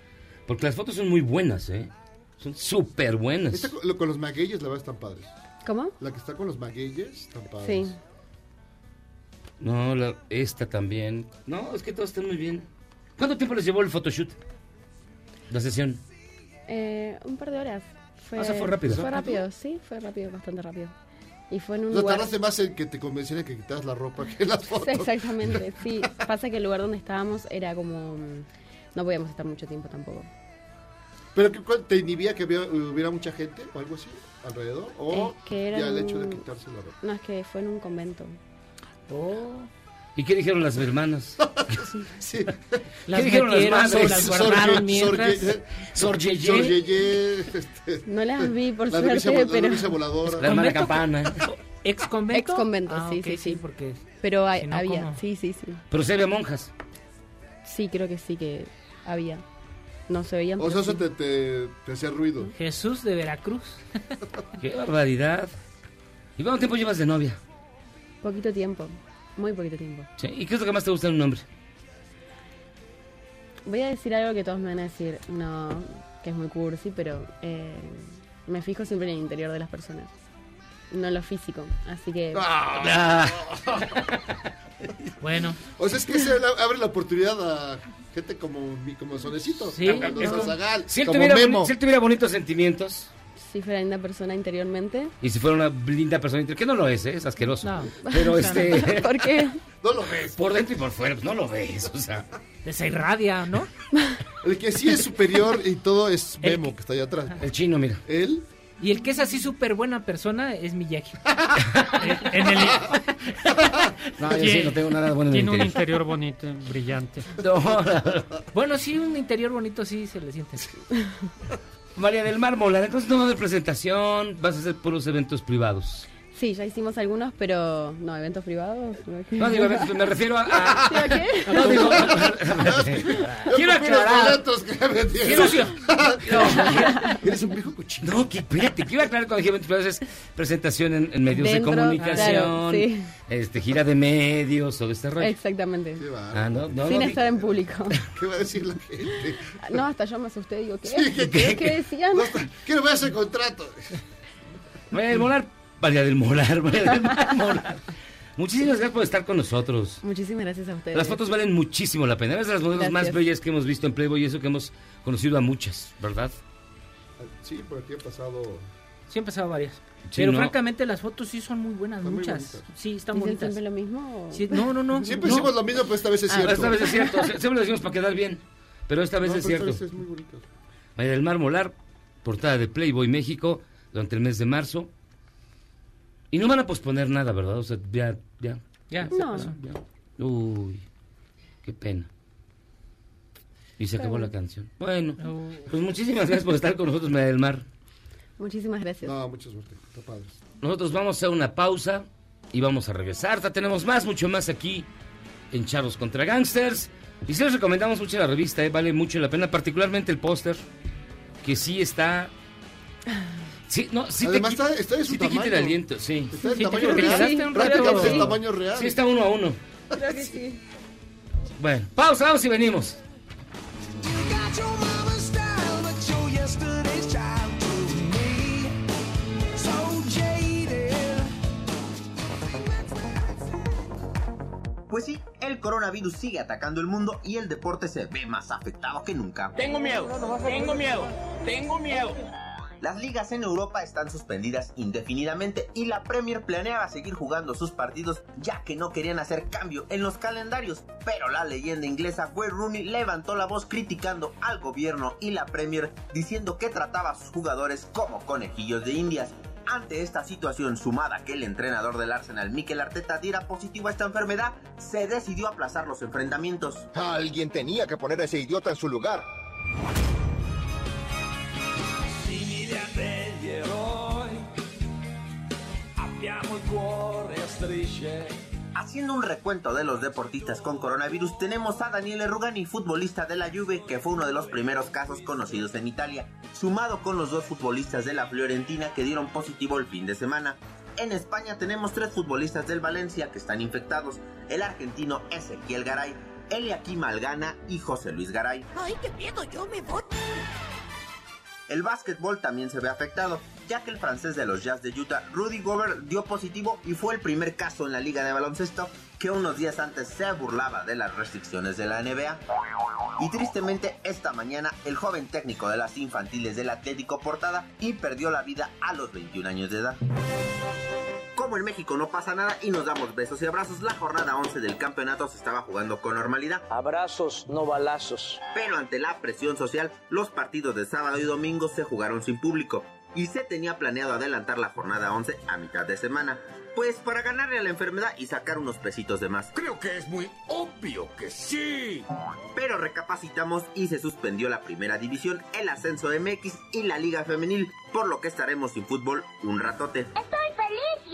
Porque las fotos son muy buenas, ¿eh? Son súper buenas. Esta con, lo- con los magueyes, la verdad, están padres. ¿Cómo? La que está con los magueyes, están padres. Sí. No, la- esta también. No, es que todos están muy bien. ¿Cuánto tiempo les llevó el photoshoot? La sesión. Eh, un par de horas. Fue, Ah, o sea, fue rápido. Fue rápido, sí, fue rápido, bastante rápido. Y fue en O un sea, lugar... tardaste más en que te convencieran que quitaras la ropa que las fotos. Exactamente, sí. Pasa que el lugar donde estábamos era como... No podíamos estar mucho tiempo tampoco. ¿Pero que, cuál- te inhibía que había- hubiera mucha gente o algo así alrededor? ¿O Es que era ya el hecho de quitarse la ropa? No, es que fue en un convento. ¿Y qué dijeron las hermanas? sí. Las ¿Qué dijeron las madres? las guardaron mientras. Sor Yeye. Sor Yeye, este, No las vi, por la suerte, la pero... novicia voladora. La hermana campana. ¿Ex convento? Ex convento, Ah, sí, sí, sí. porque Pero hay- Si no, había, ¿cómo? sí, sí, sí. Pero se había monjas. Sí, creo que sí que había. No se veían. O sea, eso te, te, te hacía ruido. Jesús de Veracruz. Qué barbaridad. ¿Y cuánto tiempo llevas de novia? Poquito tiempo, muy poquito tiempo. Sí, ¿Y qué es lo que más te gusta en un hombre? Voy a decir algo que todos me van a decir, no, que es muy cursi, pero eh, me fijo siempre en el interior de las personas, no lo físico. Así que Ah. Bueno, O sea, es que se abre la oportunidad a gente como, mi- como Sonecito. Sí, como Zagal, Si él, como tuviera, Memo. si él tuviera bonitos sentimientos si fuera linda persona interiormente, y si fuera una linda persona, que no lo es, ¿eh? es asqueroso. No. Pero este, ¿por qué? No lo ves. por dentro y por fuera, pues no lo ves, o sea. desirradia, ¿no? El que sí es superior y todo es Memo, que está allá atrás. El chino, mira. Él, Y el que es así súper buena persona es Miyagi. En el, No, yo sí Tiene- no tengo nada bueno en el tiene un interior. bonito, brillante. No. Bueno, sí, un interior bonito sí se le siente. María del Mar Molar, entonces no va a haber presentación, vas a hacer puros eventos privados. Sí, ya hicimos algunos, pero no, eventos privados. No, digo, eventos, me refiero a... a- ¿Sí, a qué? no, digo... quiero aclarar... Me Quiero- dieron. Eres un viejo cochino. No, que espérate, quiero aclarar cuando dije eventos privados es presentación en, en medios Dentro, de comunicación, claro, sí. este, gira de medios, todo este rollo. Exactamente. Qué va. Ah, no, no, Sin no, estar en público. ¿Qué va a decir la gente? No, hasta yo me asusté, digo, ¿qué? Sí, ¿qué- ¿Qué, qué? decían? No está- ¿Qué no voy a hacer contrato? Del Molar, María del Molar, María del Molar. Muchísimas gracias por estar con nosotros. Muchísimas gracias a ustedes. Las fotos valen muchísimo la pena. Eres de las modelos más Gracias. bellas que hemos visto en Playboy y eso que hemos conocido a muchas, ¿verdad? Sí, por aquí ha pasado. Sí, han pasado varias. Sí, Pero ¿no? francamente las fotos sí son muy buenas, Están muy muchas. bonitas. sí, están ¿Dicen bonitas. siempre lo mismo? o- Sí, no, no, no. Siempre no. hicimos lo mismo, pero esta vez es Ah, cierto. Esta vez es cierto. Sie- Siempre lo decimos para quedar bien. Pero esta vez No, es pero esta cierto. vez es muy bonito. María del Mar Molar, portada de Playboy México durante el mes de marzo. Y no van a posponer nada, ¿verdad? O sea, ya, ya. Ya, se No. Uy, qué pena. Y se acabó la canción. Bueno, pues muchísimas gracias por estar con nosotros, María del Mar. Muchísimas gracias. No, mucha suerte. Está padre. Nosotros vamos a hacer una pausa y vamos a regresar. Ya tenemos más, mucho más aquí en Charlos contra Gangsters. Y sí les recomendamos mucho la revista, eh, vale mucho la pena, particularmente el póster, que sí está... Sí, no, sí Además, te, está- está de su sí te quita el tamaño. aliento, sí. Está en Sí, tamaño que real. un Prácticamente es tamaño real. Sí, está uno a uno. Creo que sí. Bueno, pausa, vamos y venimos. Pues sí, el coronavirus sigue atacando el mundo y el deporte se ve más afectado que nunca. Tengo miedo, tengo miedo, tengo miedo. Las ligas en Europa están suspendidas indefinidamente y la Premier planeaba seguir jugando sus partidos ya que no querían hacer cambio en los calendarios. Pero la leyenda inglesa Wayne Rooney levantó la voz criticando al gobierno y la Premier diciendo que trataba a sus jugadores como conejillos de indias. Ante esta situación sumada que el entrenador del Arsenal Mikel Arteta diera positivo a esta enfermedad, se decidió aplazar los enfrentamientos. Alguien tenía que poner a ese idiota en su lugar. Eroi, abbiamo il cuore a strisce. Haciendo un recuento de los deportistas con coronavirus, tenemos a Daniele Rugani, futbolista de la Juve, que fue uno de los primeros casos conocidos en Italia, sumado con los dos futbolistas de la Fiorentina que dieron positivo el fin de semana. En España tenemos tres futbolistas del Valencia que están infectados, el argentino Ezequiel Garay, Eliakim Algana y José Luis Garay. Ay, qué miedo, yo me voy. El básquetbol también se ve afectado, ya que el francés de los Jazz de Utah, Rudy Gobert, dio positivo y fue el primer caso en la liga de baloncesto que unos días antes se burlaba de las restricciones de la NBA. Y tristemente esta mañana el joven técnico de las infantiles del Atlético Portada y perdió la vida a los 21 años de edad. Como en México no pasa nada y nos damos besos y abrazos, la jornada 11 del campeonato se estaba jugando con normalidad. Abrazos, no balazos. Pero ante la presión social, los partidos de sábado y domingo se jugaron sin público y se tenía planeado adelantar la jornada 11 a mitad de semana, pues para ganarle a la enfermedad y sacar unos pesitos de más. Creo que es muy obvio que sí. Pero recapacitamos y se suspendió la primera división, el ascenso MX y la liga femenil, por lo que estaremos sin fútbol un ratote.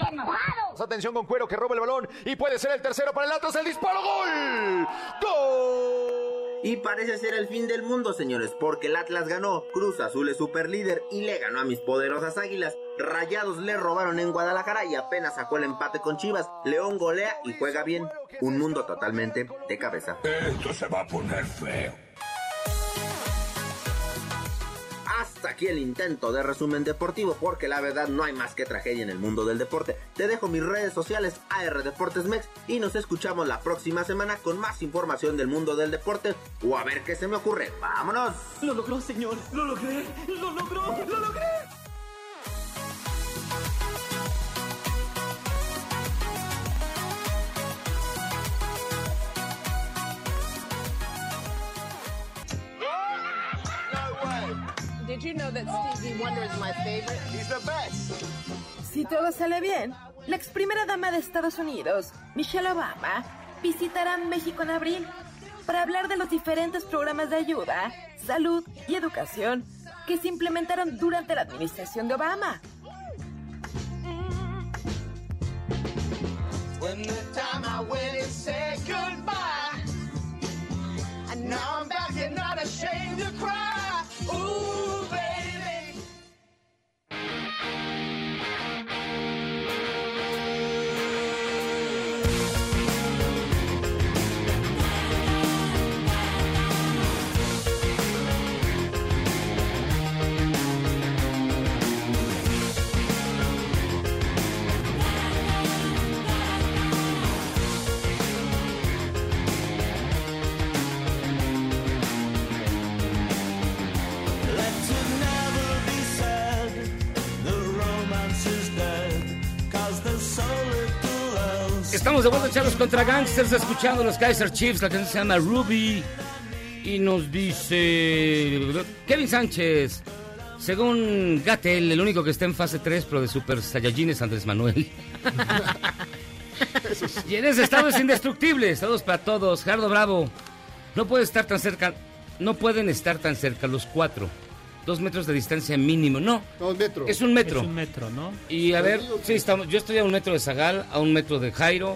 Enojado. Atención con cuero que roba el balón y puede ser el tercero para el Atlas. El disparo. ¡Gol! ¡Gol! Y parece ser el fin del mundo, señores, porque el Atlas ganó, Cruz Azul es super líder y le ganó a mis poderosas águilas. Rayados le robaron en Guadalajara y apenas sacó el empate con Chivas. León golea y juega bien. Un mundo totalmente de cabeza. Esto se va a poner feo. Aquí el intento de resumen deportivo, porque la verdad no hay más que tragedia en el mundo del deporte. Te dejo mis redes sociales AR Deportes Mex y nos escuchamos la próxima semana con más información del mundo del deporte o a ver qué se me ocurre. ¡Vámonos! Lo logró, señor. Lo logré. Lo logró. Lo logré. Did you know that Stevie Wonder is my favorite? He's the best. Si todo sale bien, la ex primera dama de Estados Unidos, Michelle Obama, visitará México en abril para hablar de los diferentes programas de ayuda, salud y educación que se implementaron durante la administración de Obama. When the Estamos de vuelta Charlos contra Gangsters escuchando los Kaiser Chiefs. La canción se llama Ruby. Y nos dice Kevin Sánchez. Según Gatel, el único que está en fase 3 pro de Super Saiyajin es Andrés Manuel. y en ese estado es indestructible. Saludos para todos. Jardo Bravo. No puede estar tan cerca. No pueden estar tan cerca los cuatro. Dos metros de distancia mínimo. No. No, un metro. Es un metro. Es un metro, ¿no? Y a ver, sí, estamos, yo estoy a un metro de Zagal, a un metro de Jairo,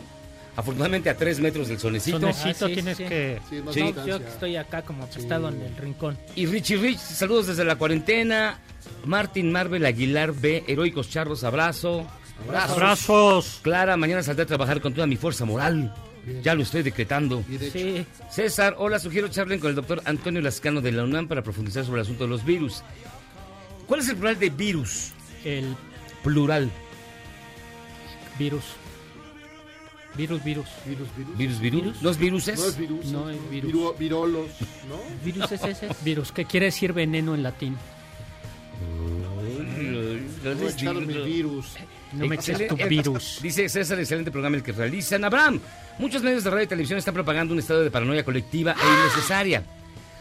afortunadamente a tres metros del Sonecito. Sonecito Ah, sí, tienes sí. que... Sí, más yo que estoy acá como apestado en el rincón. Y Richie Rich, saludos desde la cuarentena. Martín Marvel Aguilar B, Heroicos Charlos, abrazo. Abrazos. Clara, mañana saldré a trabajar con toda mi fuerza moral. Ya lo estoy decretando. Y de hecho, Sí. César, hola, sugiero charlen con el doctor Antonio Lascano de la UNAM para profundizar sobre el asunto de los virus. ¿Cuál es el plural de virus? El Plural. virus. Virus, virus. virus, virus. ¿Virus, virus? ¿Los viruses? No es virus. No es virus. Viru- virolos, ¿no? Virus es ese. Virus, que quiere decir veneno en latín. No echaron mi virus. No me tu virus. Dice César, excelente programa el que realizan. Abraham, muchos medios de radio y televisión están propagando un estado de paranoia colectiva e innecesaria.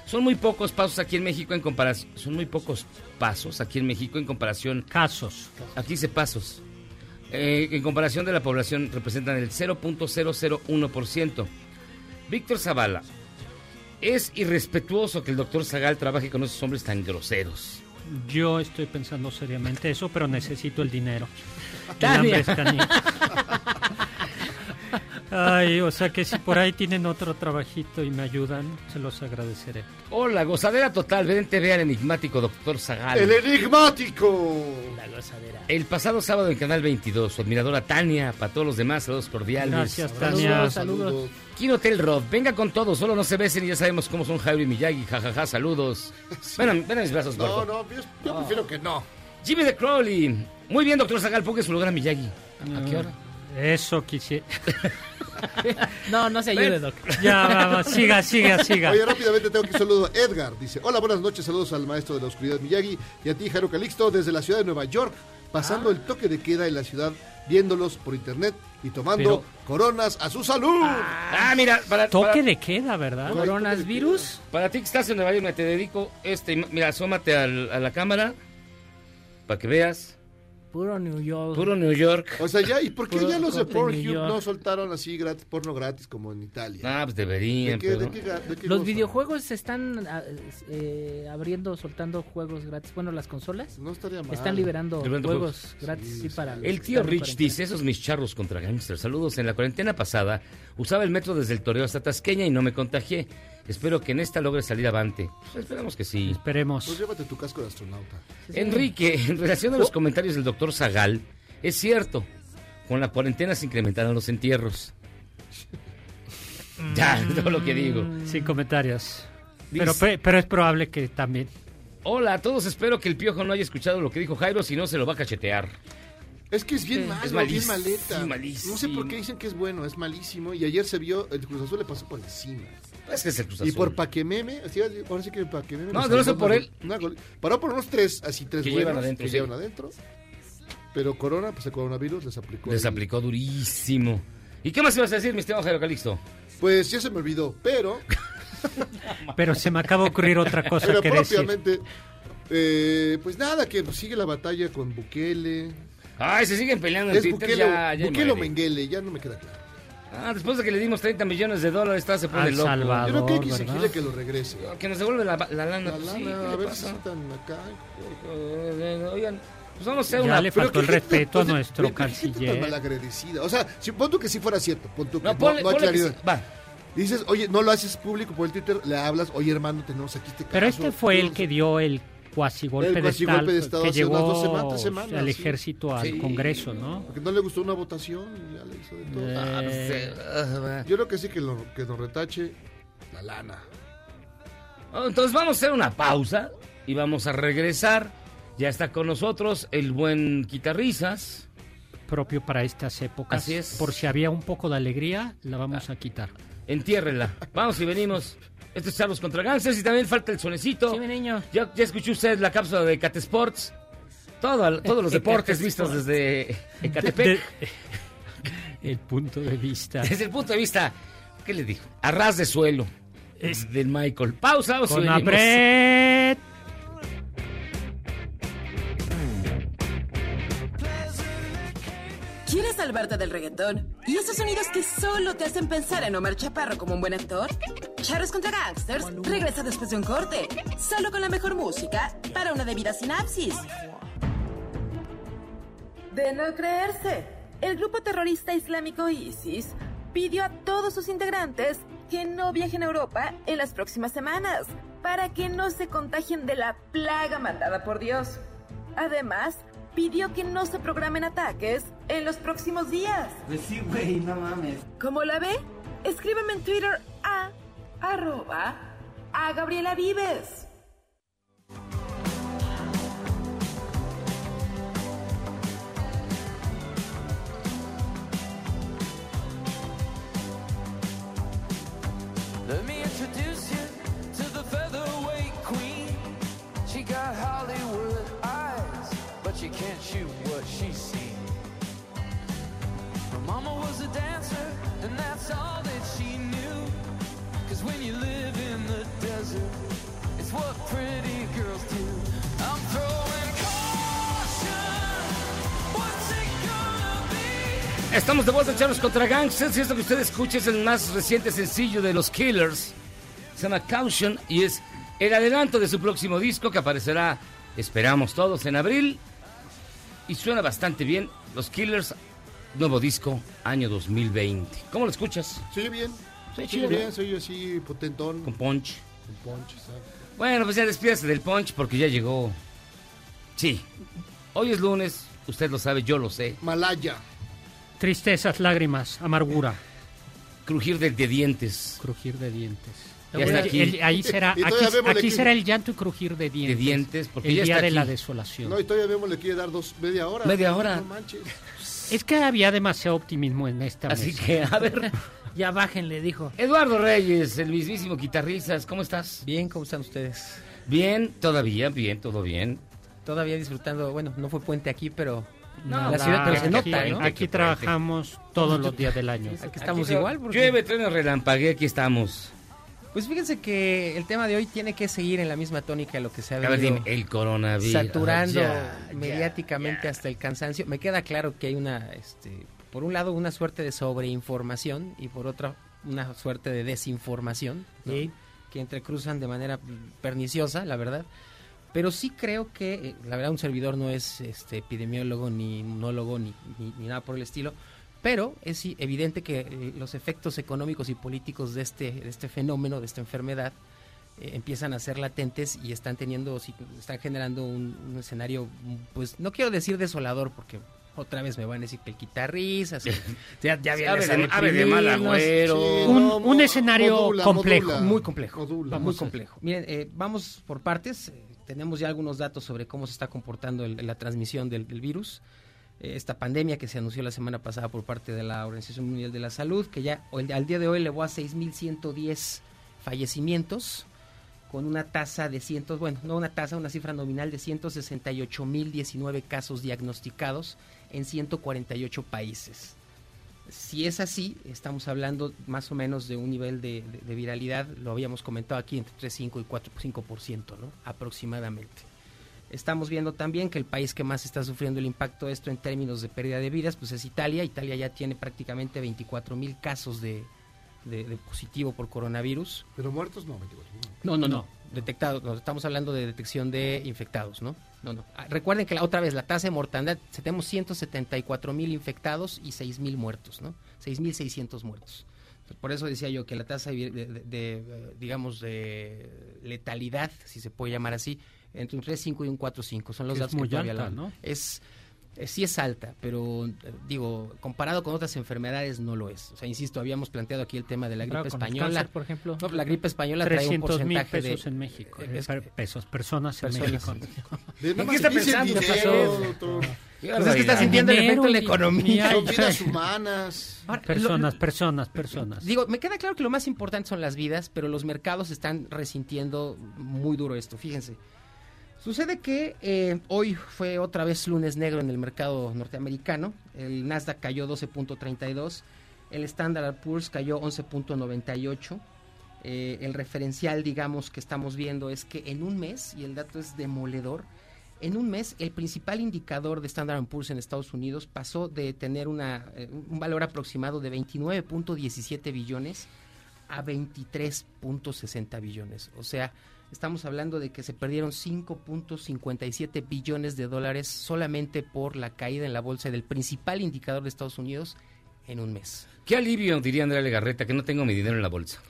Son muy pocos pasos aquí en México en comparación. Son muy pocos pasos aquí en México en comparación. Casos. Aquí dice pasos. Eh, en comparación de la población representan el 0.001%. Víctor Zavala. Es irrespetuoso que el doctor Zagal trabaje con esos hombres tan groseros. Yo estoy pensando seriamente eso, pero necesito el dinero. El hambre es. Ay, o sea que si por ahí tienen otro trabajito y me ayudan, se los agradeceré. Hola, gozadera total. Ven en TV al enigmático doctor Zagal. ¡El enigmático! La gozadera. El pasado sábado en Canal 22, su admiradora Tania, para todos los demás, saludos cordiales. Gracias, Saludos, Tania. saludos. Kino Hotel Rod, venga con todo, solo no se besen y ya sabemos cómo son Jairo y Miyagi, jajaja, saludos. Ven a, ven a mis brazos, No, gordo. no, yo, yo prefiero que no. Jimmy de Crowley, muy bien, doctor Zagal, ponga su lugar a Miyagi. ¿A qué hora? Eso quisiera. No, no se ayude. Doc. Ya, vamos, siga, siga, siga. Oye, rápidamente tengo que saludar a Edgar. Dice, hola, buenas noches, saludos al maestro de la oscuridad Miyagi y a ti, Jairo Calixto, desde la ciudad de Nueva York, pasando Ah. el toque de queda en la ciudad, viéndolos por internet y tomando Pero- coronas a su salud. Ah, mira, para, Toque para, de queda, ¿verdad? Coronas virus. para ti que estás en Nueva York, me te dedico este, mira, asómate al- a la cámara para que veas. Puro New York. Puro New York. O sea, ya, ¿y por qué Puro ya los de Pornhub no soltaron así gratis, porno gratis como en Italia? Ah, pues deberían, ¿De qué, pero... de qué ga- de qué Los videojuegos se están ah, eh, abriendo, soltando juegos gratis. Bueno, las consolas No estaría mal. están liberando Liberando juegos juegos. gratis sí, para El tío Rich dice, esos mis charros contra gangsters. Saludos, en la cuarentena pasada usaba el metro desde el Toreo hasta Tasqueña y no me contagié. Espero que en esta logre salir avante. Pues esperamos que sí. Esperemos. Pues llévate tu casco de astronauta. Enrique, en relación a los comentarios del doctor Zagal, es cierto, con la cuarentena se incrementaron los entierros. ya, todo lo que digo. Sin comentarios. Pero, pero es probable que también. Hola a todos, espero que el piojo no haya escuchado lo que dijo Jairo, si no se lo va a cachetear. Es que es bien Sí. malo, Es bien malísimo, maleta. malísimo. No sé por qué dicen que es bueno, es malísimo. Y ayer se vio, el Cruz Azul le pasó por encima. Es que es el Cruz Y Azul. por Paquememe, así, ahora sí que Paquememe. No, no salvó ser por él. una paró por unos tres, así tres Que buenos, llevan adentro, que sí. llevan adentro. Pero Corona, pues el coronavirus les aplicó. Les ahí. aplicó durísimo. ¿Y qué más ibas a decir, mi estimado Jairo Calixto? Pues ya se me olvidó, pero, Pero se me acaba de ocurrir otra cosa pero que decir. propiamente, eh, pues nada, que sigue la batalla con Bukele. Ay, se siguen peleando en Twitter, Bukele, ya, ya Bukele o muere. Mengele, ya no me queda claro. Ah, después de que le dimos 30 millones de dólares, está se pone Al loco. Salvador. Yo creo que hay que ¿verdad? exigirle que lo regrese. Que nos devuelve la, la lana. La pues lana, sí, ¿qué a le ver pasa? si están acá. Eh, Oigan, pues vamos a hacer Ya una... le faltó el respeto a nuestro qué gente tan canciller. malagradecida. O sea, si pon tú que sí fuera cierto, pon tú que No, no, ponle, no hay ponle que claridad. sí, Va. Dices, oye, no lo haces público por el Twitter, le hablas, oye hermano, tenemos aquí este caso. Pero este fue el que dio el cuasi golpe de cuasigolpe estado de estado que hace unas llevó dos semanas, tres semanas, al sí. ejército al Sí. Congreso, ¿no? Porque no le gustó una votación y ya le hizo de todo. Eh, Ah, no sé. Ah, va. Yo creo que sí que, lo, que nos retache la lana. Oh, Entonces vamos a hacer una pausa y vamos a regresar. Ya está con nosotros el buen Quitarrisas. propio para estas épocas. Así es. Por si había un poco de alegría, la vamos a quitar. Entiérrela. Vamos y venimos. Esto es Charlos contra Gangsters y también falta el sonecito. Sí, mi niño. Ya, ya escuchó usted la cápsula de Cat Sports. Todo- todos los deportes vistos desde Ecatepec. De- el punto de vista. Desde el punto de vista, ¿qué le dijo? A ras de suelo. Es del Michael. Pausa, y Con salvarte del reggaetón? ¿Y esos sonidos que solo te hacen pensar en Omar Chaparro como un buen actor? Charros contra Gangsters regresa después de un corte, solo con la mejor música para una debida sinapsis. De no creerse, el grupo terrorista islámico ISIS pidió a todos sus integrantes que no viajen a Europa en las próximas semanas para que no se contagien de la plaga mandada por Dios. Además, pidió que no se programen ataques en los próximos días. Pues sí, güey, no mames. ¿Cómo la ve? Escríbeme en Twitter a arroba a Gabriela Vives. Let me introduce you was a dancer, and that's all that she knew. Cause when you live in the desert, it's what pretty girls do. I'm throwing caution. What's it gonna be? Estamos de vuelta Charlos contra Gangsters y esto que usted escucha es el más reciente sencillo de los Killers. Se llama Caution y es el adelanto de su próximo disco que aparecerá, esperamos todos, en abril. Y suena bastante bien. Los Killers, nuevo disco, año 2020. ¿Cómo lo escuchas? Sí, bien. Sí, Sí, chido, bien, ¿no? soy así potentón. Con punch. Con punch, exacto. Bueno, pues ya despídase del punch porque ya llegó. Sí. Hoy es lunes, usted lo sabe, yo lo sé. Malaya. Tristezas, lágrimas, amargura. Crujir de, de dientes. Crujir de dientes. Ya está aquí. el- ahí será, aquí, será el llanto y crujir de dientes. dientes, porque el ya día está de la aquí. desolación. No, y todavía vemos le quiere dar dos, media hora. Media hora. No manches. Es que había demasiado optimismo en esta Así mesa. que, a ver. Ya bájenle, dijo. Eduardo Reyes, el mismísimo guitarristas, ¿cómo estás? Bien, ¿cómo están ustedes? Bien, todavía, bien, todo bien. Todavía disfrutando, bueno, no fue puente aquí, pero No, la ciudad, pero se aquí, nota, ¿no? aquí trabajamos todos los días del año. Aquí estamos Aquí igual. porque- Llueve, trueno, relampaguee, aquí estamos. Pues fíjense que el tema de hoy tiene que seguir en la misma tónica de lo que se ha A ver, venido dime, el coronavirus. saturando Ya, ya, mediáticamente hasta el cansancio. Me queda claro que hay una, este, por un lado, una suerte de sobreinformación y por otra, una suerte de desinformación, ¿no? que entrecruzan de manera perniciosa, la verdad. Pero sí creo que, eh, la verdad, un servidor no es este, epidemiólogo, ni inmunólogo, ni, ni, ni nada por el estilo. Pero es sí, evidente que eh, los efectos económicos y políticos de este, de este fenómeno, de esta enfermedad, eh, empiezan a ser latentes y están teniendo, sí, están generando un, un escenario, pues no quiero decir desolador, porque otra vez me van a decir que el quitarrisas, ya, ya Sí, vienes ave a de- mal agüero. Un- un escenario modula, complejo. modula. Muy complejo. Modula. muy a- complejo. Miren, eh, vamos por partes. Eh, tenemos ya algunos datos sobre cómo se está comportando el- la transmisión del, del virus. Eh, esta pandemia que se anunció la semana pasada por parte de la Organización Mundial de la Salud, que ya al día de hoy elevó a 6.110 fallecimientos con una tasa de cientos, bueno, no una tasa, una cifra nominal de 168.019 casos diagnosticados en 148 países. Si es así, estamos hablando más o menos de un nivel de, viralidad, lo habíamos comentado aquí, entre 3,5 y 4,5%, ¿no? aproximadamente. Estamos viendo también que el país que más está sufriendo el impacto de esto en términos de pérdida de vidas, pues es Italia. Italia ya tiene prácticamente 24 mil casos de, de- de positivo por coronavirus. Pero muertos no, 24. No, no, no. Detectados, no, estamos hablando de detección de infectados, ¿no? No, no. Ah, Recuerden que la, otra vez la tasa de mortandad, tenemos 174 mil infectados y 6 mil muertos, ¿no? 6.600 muertos. Entonces, Por eso decía yo que la tasa de, de- de- de, digamos, de letalidad, si se puede llamar así, entre un 3.5 y un 4.5 son los datos muy que todavía alta, la- ¿no? Es, eh, sí es alta, pero eh, digo, comparado con otras enfermedades no lo es. O sea, insisto, habíamos planteado aquí el tema de la Claro, gripe el española. cáncer, por ejemplo. No, la gripe española trae un 300 mil porcentaje pesos de en México. eh, eh, es- pesos, personas en personas. México. De- nada ¿En más qué está pensando? dinero, ¿Qué. Pues es que está sintiendo el efecto en la economía. Son vidas humanas. Ahora, Personas, lo- personas, personas. Digo, me queda claro que lo más importante son las vidas, pero los mercados están resintiendo muy duro esto. Fíjense. Sucede que eh, hoy fue otra vez lunes negro en el mercado norteamericano. El Nasdaq cayó 12.32, el Standard Poor's cayó 11.98. Eh, el referencial, digamos, que estamos viendo es que en un mes, y el dato es demoledor, en un mes el principal indicador de Standard Poor's en Estados Unidos pasó de tener eh, un valor aproximado de 29.17 billones a 23.60 billones. O sea, estamos hablando de que se perdieron 5.57 billones de dólares solamente por la caída en la bolsa del principal indicador de Estados Unidos en un mes. Qué alivio, diría Andrea Legarreta, que no tengo mi dinero en la bolsa.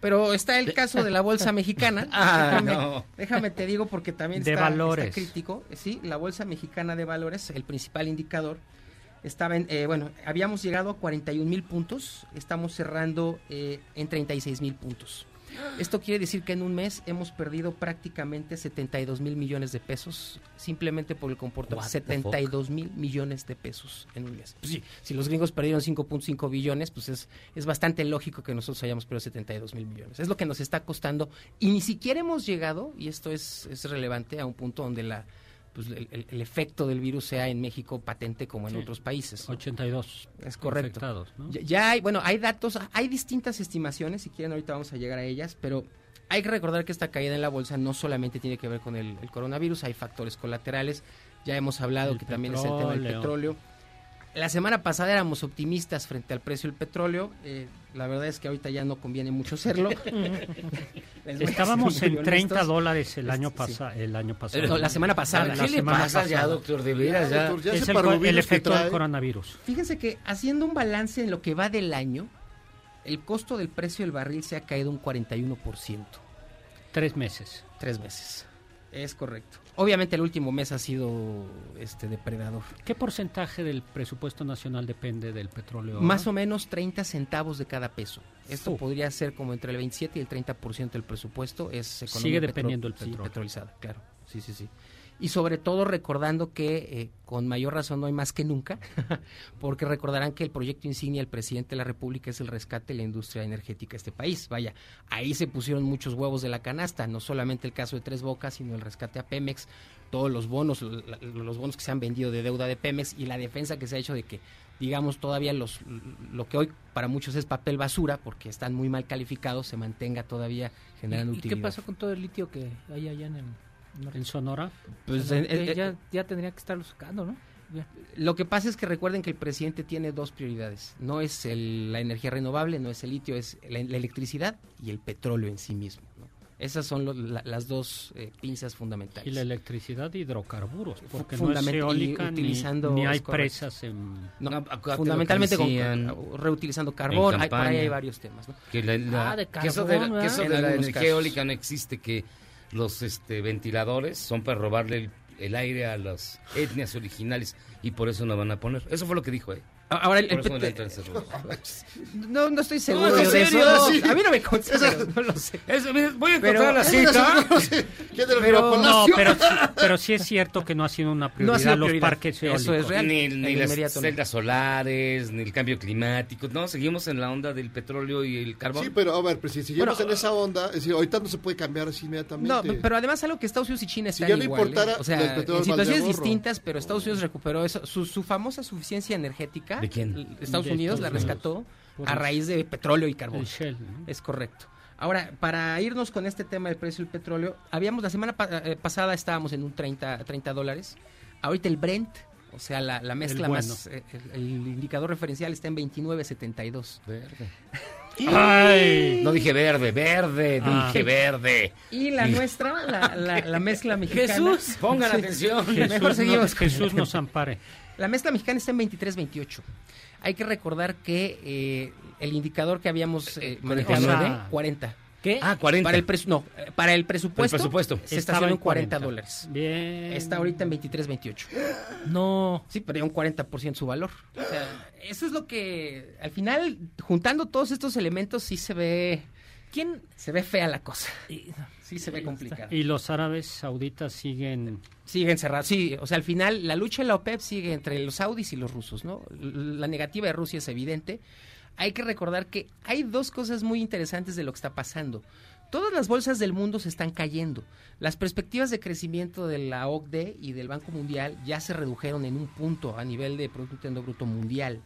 Pero está el caso de la bolsa mexicana. Ah, déjame, no. déjame te digo porque también De está, crítico. Sí, la bolsa mexicana de valores, el principal indicador, estaba en, eh, bueno, habíamos llegado a 41 mil puntos, estamos cerrando eh, en 36 mil puntos. Esto quiere decir que en un mes hemos perdido prácticamente 72 mil millones de pesos simplemente por el comportamiento. What the 72 mil millones de pesos en un mes. Pues sí, si los gringos perdieron 5.5 billones, pues es, es bastante lógico que nosotros hayamos perdido 72 mil millones. Es lo que nos está costando y ni siquiera hemos llegado, y esto es, es relevante, a un punto donde la pues, el, el- el efecto del virus sea en México patente como en Sí. otros países. 82 Es correcto. Ya, ya hay, bueno, hay datos, hay distintas estimaciones, si quieren ahorita vamos a llegar a ellas, pero hay que recordar que esta caída en la bolsa no solamente tiene que ver con el, el coronavirus, hay factores colaterales, ya hemos hablado que también es el tema del petróleo. La semana pasada éramos optimistas frente al precio del petróleo, eh, la verdad es que ahorita ya no conviene mucho serlo. Estábamos en 30 honestos. dólares el año sí. pasado, el año pasado. No, la semana pasada. La ¿Qué le semana pasa ya, doctor? De veras, ya. ya es el, el efecto del coronavirus. Fíjense que haciendo un balance en lo que va del año, el costo del precio del barril se ha caído un 41%. Tres meses. Tres meses. Es correcto. Obviamente el último mes ha sido este depredador. ¿Qué porcentaje del presupuesto nacional depende del petróleo? Más o menos 30 centavos de cada peso. Esto podría ser como entre el 27 y el 30% del presupuesto es economía Sigue dependiendo el sí, petróleo. petrolizada, claro. Sí, sí, sí. Y sobre todo recordando que eh, con mayor razón no hay más que nunca, porque recordarán que el proyecto insignia del presidente de la República es el rescate de la industria energética de este país. Vaya, ahí se pusieron muchos huevos de la canasta, no solamente el caso de Tres Bocas, sino el rescate a Pemex, todos los bonos, los bonos que se han vendido de deuda de Pemex y la defensa que se ha hecho de que digamos todavía los lo que hoy para muchos es papel basura porque están muy mal calificados se mantenga todavía generando ¿Y, y qué utilidad. pasó con todo el litio que hay allá en el? ¿En Sonora? Pues, sea, en- en- ya, ya tendría que estarlo sacando, ¿no? Ya. Lo que pasa es que recuerden que el presidente tiene dos prioridades. No es el- la energía renovable, no es el litio, es la, la electricidad y el petróleo en sí mismo. ¿no? Esas son lo- la- las dos eh, pinzas fundamentales. Y la electricidad de hidrocarburos, porque no es fundament- y eólica ni- utilizando- ni, hay presas en... No, No, fundamentalmente con, reutilizando carbón, hay, por ahí hay varios temas. ¿no? Que, la- la- Ah, de que eso de, carbón, que eso de En la energía casos. eólica no existe, que los este, ventiladores son para robarle el, el aire a las etnias originales y por eso no van a poner. Eso fue lo que dijo, ¿eh? Ahora el- el eso no. No, no estoy seguro No, ¿en de serio? eso. Sí. A mí no me consta, pero no lo sé. Eso, voy a Pero- encontrar la cita. Pero- No, pero, sí- pero sí es cierto que no ha sido una prioridad No ha sido los prioridad. parques Eso eólicos. es real. Ni, ni las celdas solares, ni el cambio climático. No, seguimos en la onda del petróleo y el carbón. Sí, pero a ver, pues, si seguimos Bueno, en esa onda, es decir, ahorita no se puede cambiar así inmediatamente. No, pero además algo que Estados Unidos y China Si están ya no igual, ¿eh? importara, o sea, en situaciones distintas, pero Estados Unidos recuperó eso, su, su famosa suficiencia energética. ¿De quién? Estados De Unidos Estados la rescató a raíz de petróleo y carbón. El Shell, ¿no? Es correcto. Ahora, para irnos con este tema del precio del petróleo, habíamos la semana pa- eh, pasada estábamos en un 30, 30 dólares. Ahorita el Brent, o sea, la, la mezcla bueno. más, eh, el, el indicador referencial está en 29.72. Verde. Ay. No dije verde, verde, Ah. dije verde. Y la nuestra, la, la- la mezcla mexicana. Jesús, pongan atención. Mejor Jesús, seguimos. no- Jesús nos ampare. La mezcla mexicana está en 23.28. Hay que recordar que eh, el indicador que habíamos eh, manejado cosa- de 40. ¿Qué? Ah, 40. Para el, presu- no, eh, para el presupuesto, el presupuesto. se estacionó en en 40 40. dólares. Bien. Está ahorita en 23.28. No. Sí, perdió un 40% su valor. O sea, eso es lo que, al final, juntando todos estos elementos, sí se ve, ¿Quién? se ve fea la cosa. Sí se ve complicada. Y los árabes sauditas siguen... Siguen cerrados. Sí, o sea, al final la lucha en la OPEP sigue entre los saudis y los rusos, ¿no? La negativa de Rusia es evidente. Hay que recordar que hay dos cosas muy interesantes de lo que está pasando. Todas las bolsas del mundo se están cayendo. Las perspectivas de crecimiento de la OCDE y del Banco Mundial ya se redujeron en un punto a nivel de Producto Interno Bruto Mundial.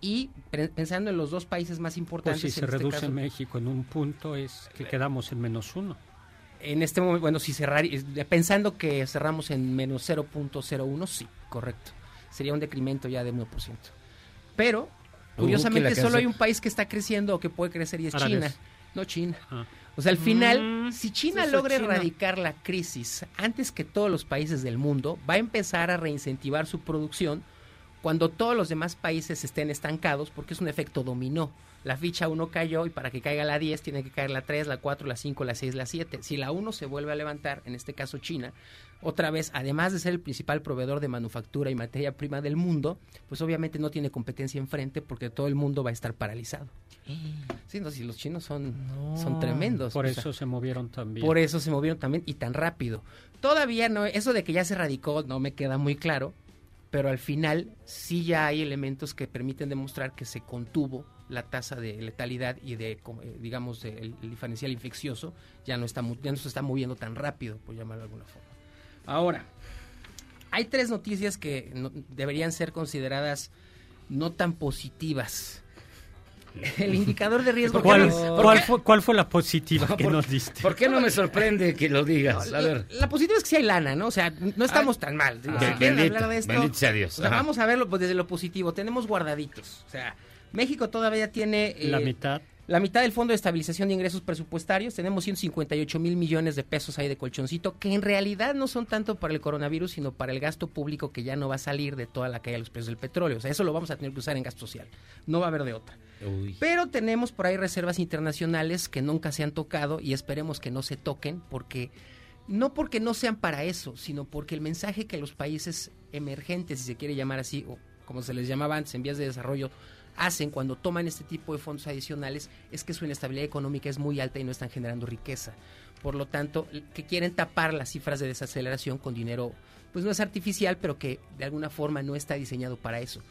Y pensando en los dos países más Pues importantes, si se este reduce caso- México en un punto es que quedamos en menos uno. En este momento, bueno, si cerrar, pensando que cerramos en menos 0.01, sí, correcto. Sería un decremento ya de 1%. Pero, curiosamente, solo hay un país que está creciendo o que puede crecer y es. China. No China. Ah. O sea, al final, Mm, si China logra China. erradicar la crisis antes que todos los países del mundo, va a empezar a reincentivar su producción cuando todos los demás países estén estancados, porque es un efecto dominó. La ficha 1 cayó y para que caiga la 10 tiene que caer la 3, la 4, la 5, la 6, la 7. Si la 1 se vuelve a levantar, en este caso China, otra vez, además de ser el principal proveedor de manufactura y materia prima del mundo, pues obviamente no tiene competencia enfrente porque todo el mundo va a estar paralizado. Sí, no, si los chinos son, son tremendos. Por o sea, eso se movieron también. por eso se movieron también y tan rápido. Todavía no, eso de que ya se radicó no me queda muy claro, pero al final sí ya hay elementos que permiten demostrar que se contuvo la tasa de letalidad y de, eh, digamos, el, el diferencial infeccioso ya no, está, ya no se está moviendo tan rápido, por llamarlo de alguna forma. Ahora, hay tres noticias que no- deberían ser consideradas no tan positivas. El indicador de riesgo... ¿Cuál, que- cuál fue, cuál fue la positiva que por- nos diste? ¿Por qué no me sorprende que lo digas? No, A ver. La, la positiva es que sí hay lana, ¿no? O sea, no estamos tan mal. Digo, Ah, si quieren bendito, hablar de esto, bendito sea Dios. o sea, Ajá. vamos a verlo pues, desde lo positivo. Tenemos guardaditos. O sea, México todavía tiene... La eh, mitad. La mitad del Fondo de Estabilización de Ingresos Presupuestarios. Tenemos 158 mil millones de pesos ahí de colchoncito, que en realidad no son tanto para el coronavirus, sino para el gasto público que ya no va a salir de toda la caída de los precios del petróleo. O sea, eso lo vamos a tener que usar en gasto social. No va a haber de otra. Uy. Pero tenemos por ahí reservas internacionales que nunca se han tocado y esperemos que no se toquen porque no porque no sean para eso, sino porque el mensaje que los países emergentes, si se quiere llamar así, o como se les llamaba antes en vías de desarrollo, hacen cuando toman este tipo de fondos adicionales es que su inestabilidad económica es muy alta y no están generando riqueza. Por lo tanto, que quieren tapar las cifras de desaceleración con dinero, pues no es artificial, pero que de alguna forma no está diseñado para eso.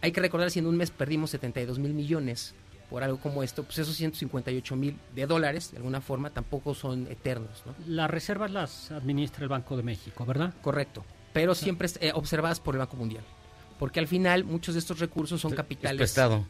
Hay que recordar si en un mes perdimos 72 mil millones por algo como esto, pues esos 158 mil de dólares, de alguna forma, tampoco son eternos, ¿no? Las reservas las administra el Banco de México, ¿verdad? Correcto, pero siempre eh, observadas por el Banco Mundial. Porque al final muchos de estos recursos son capitales. prestado.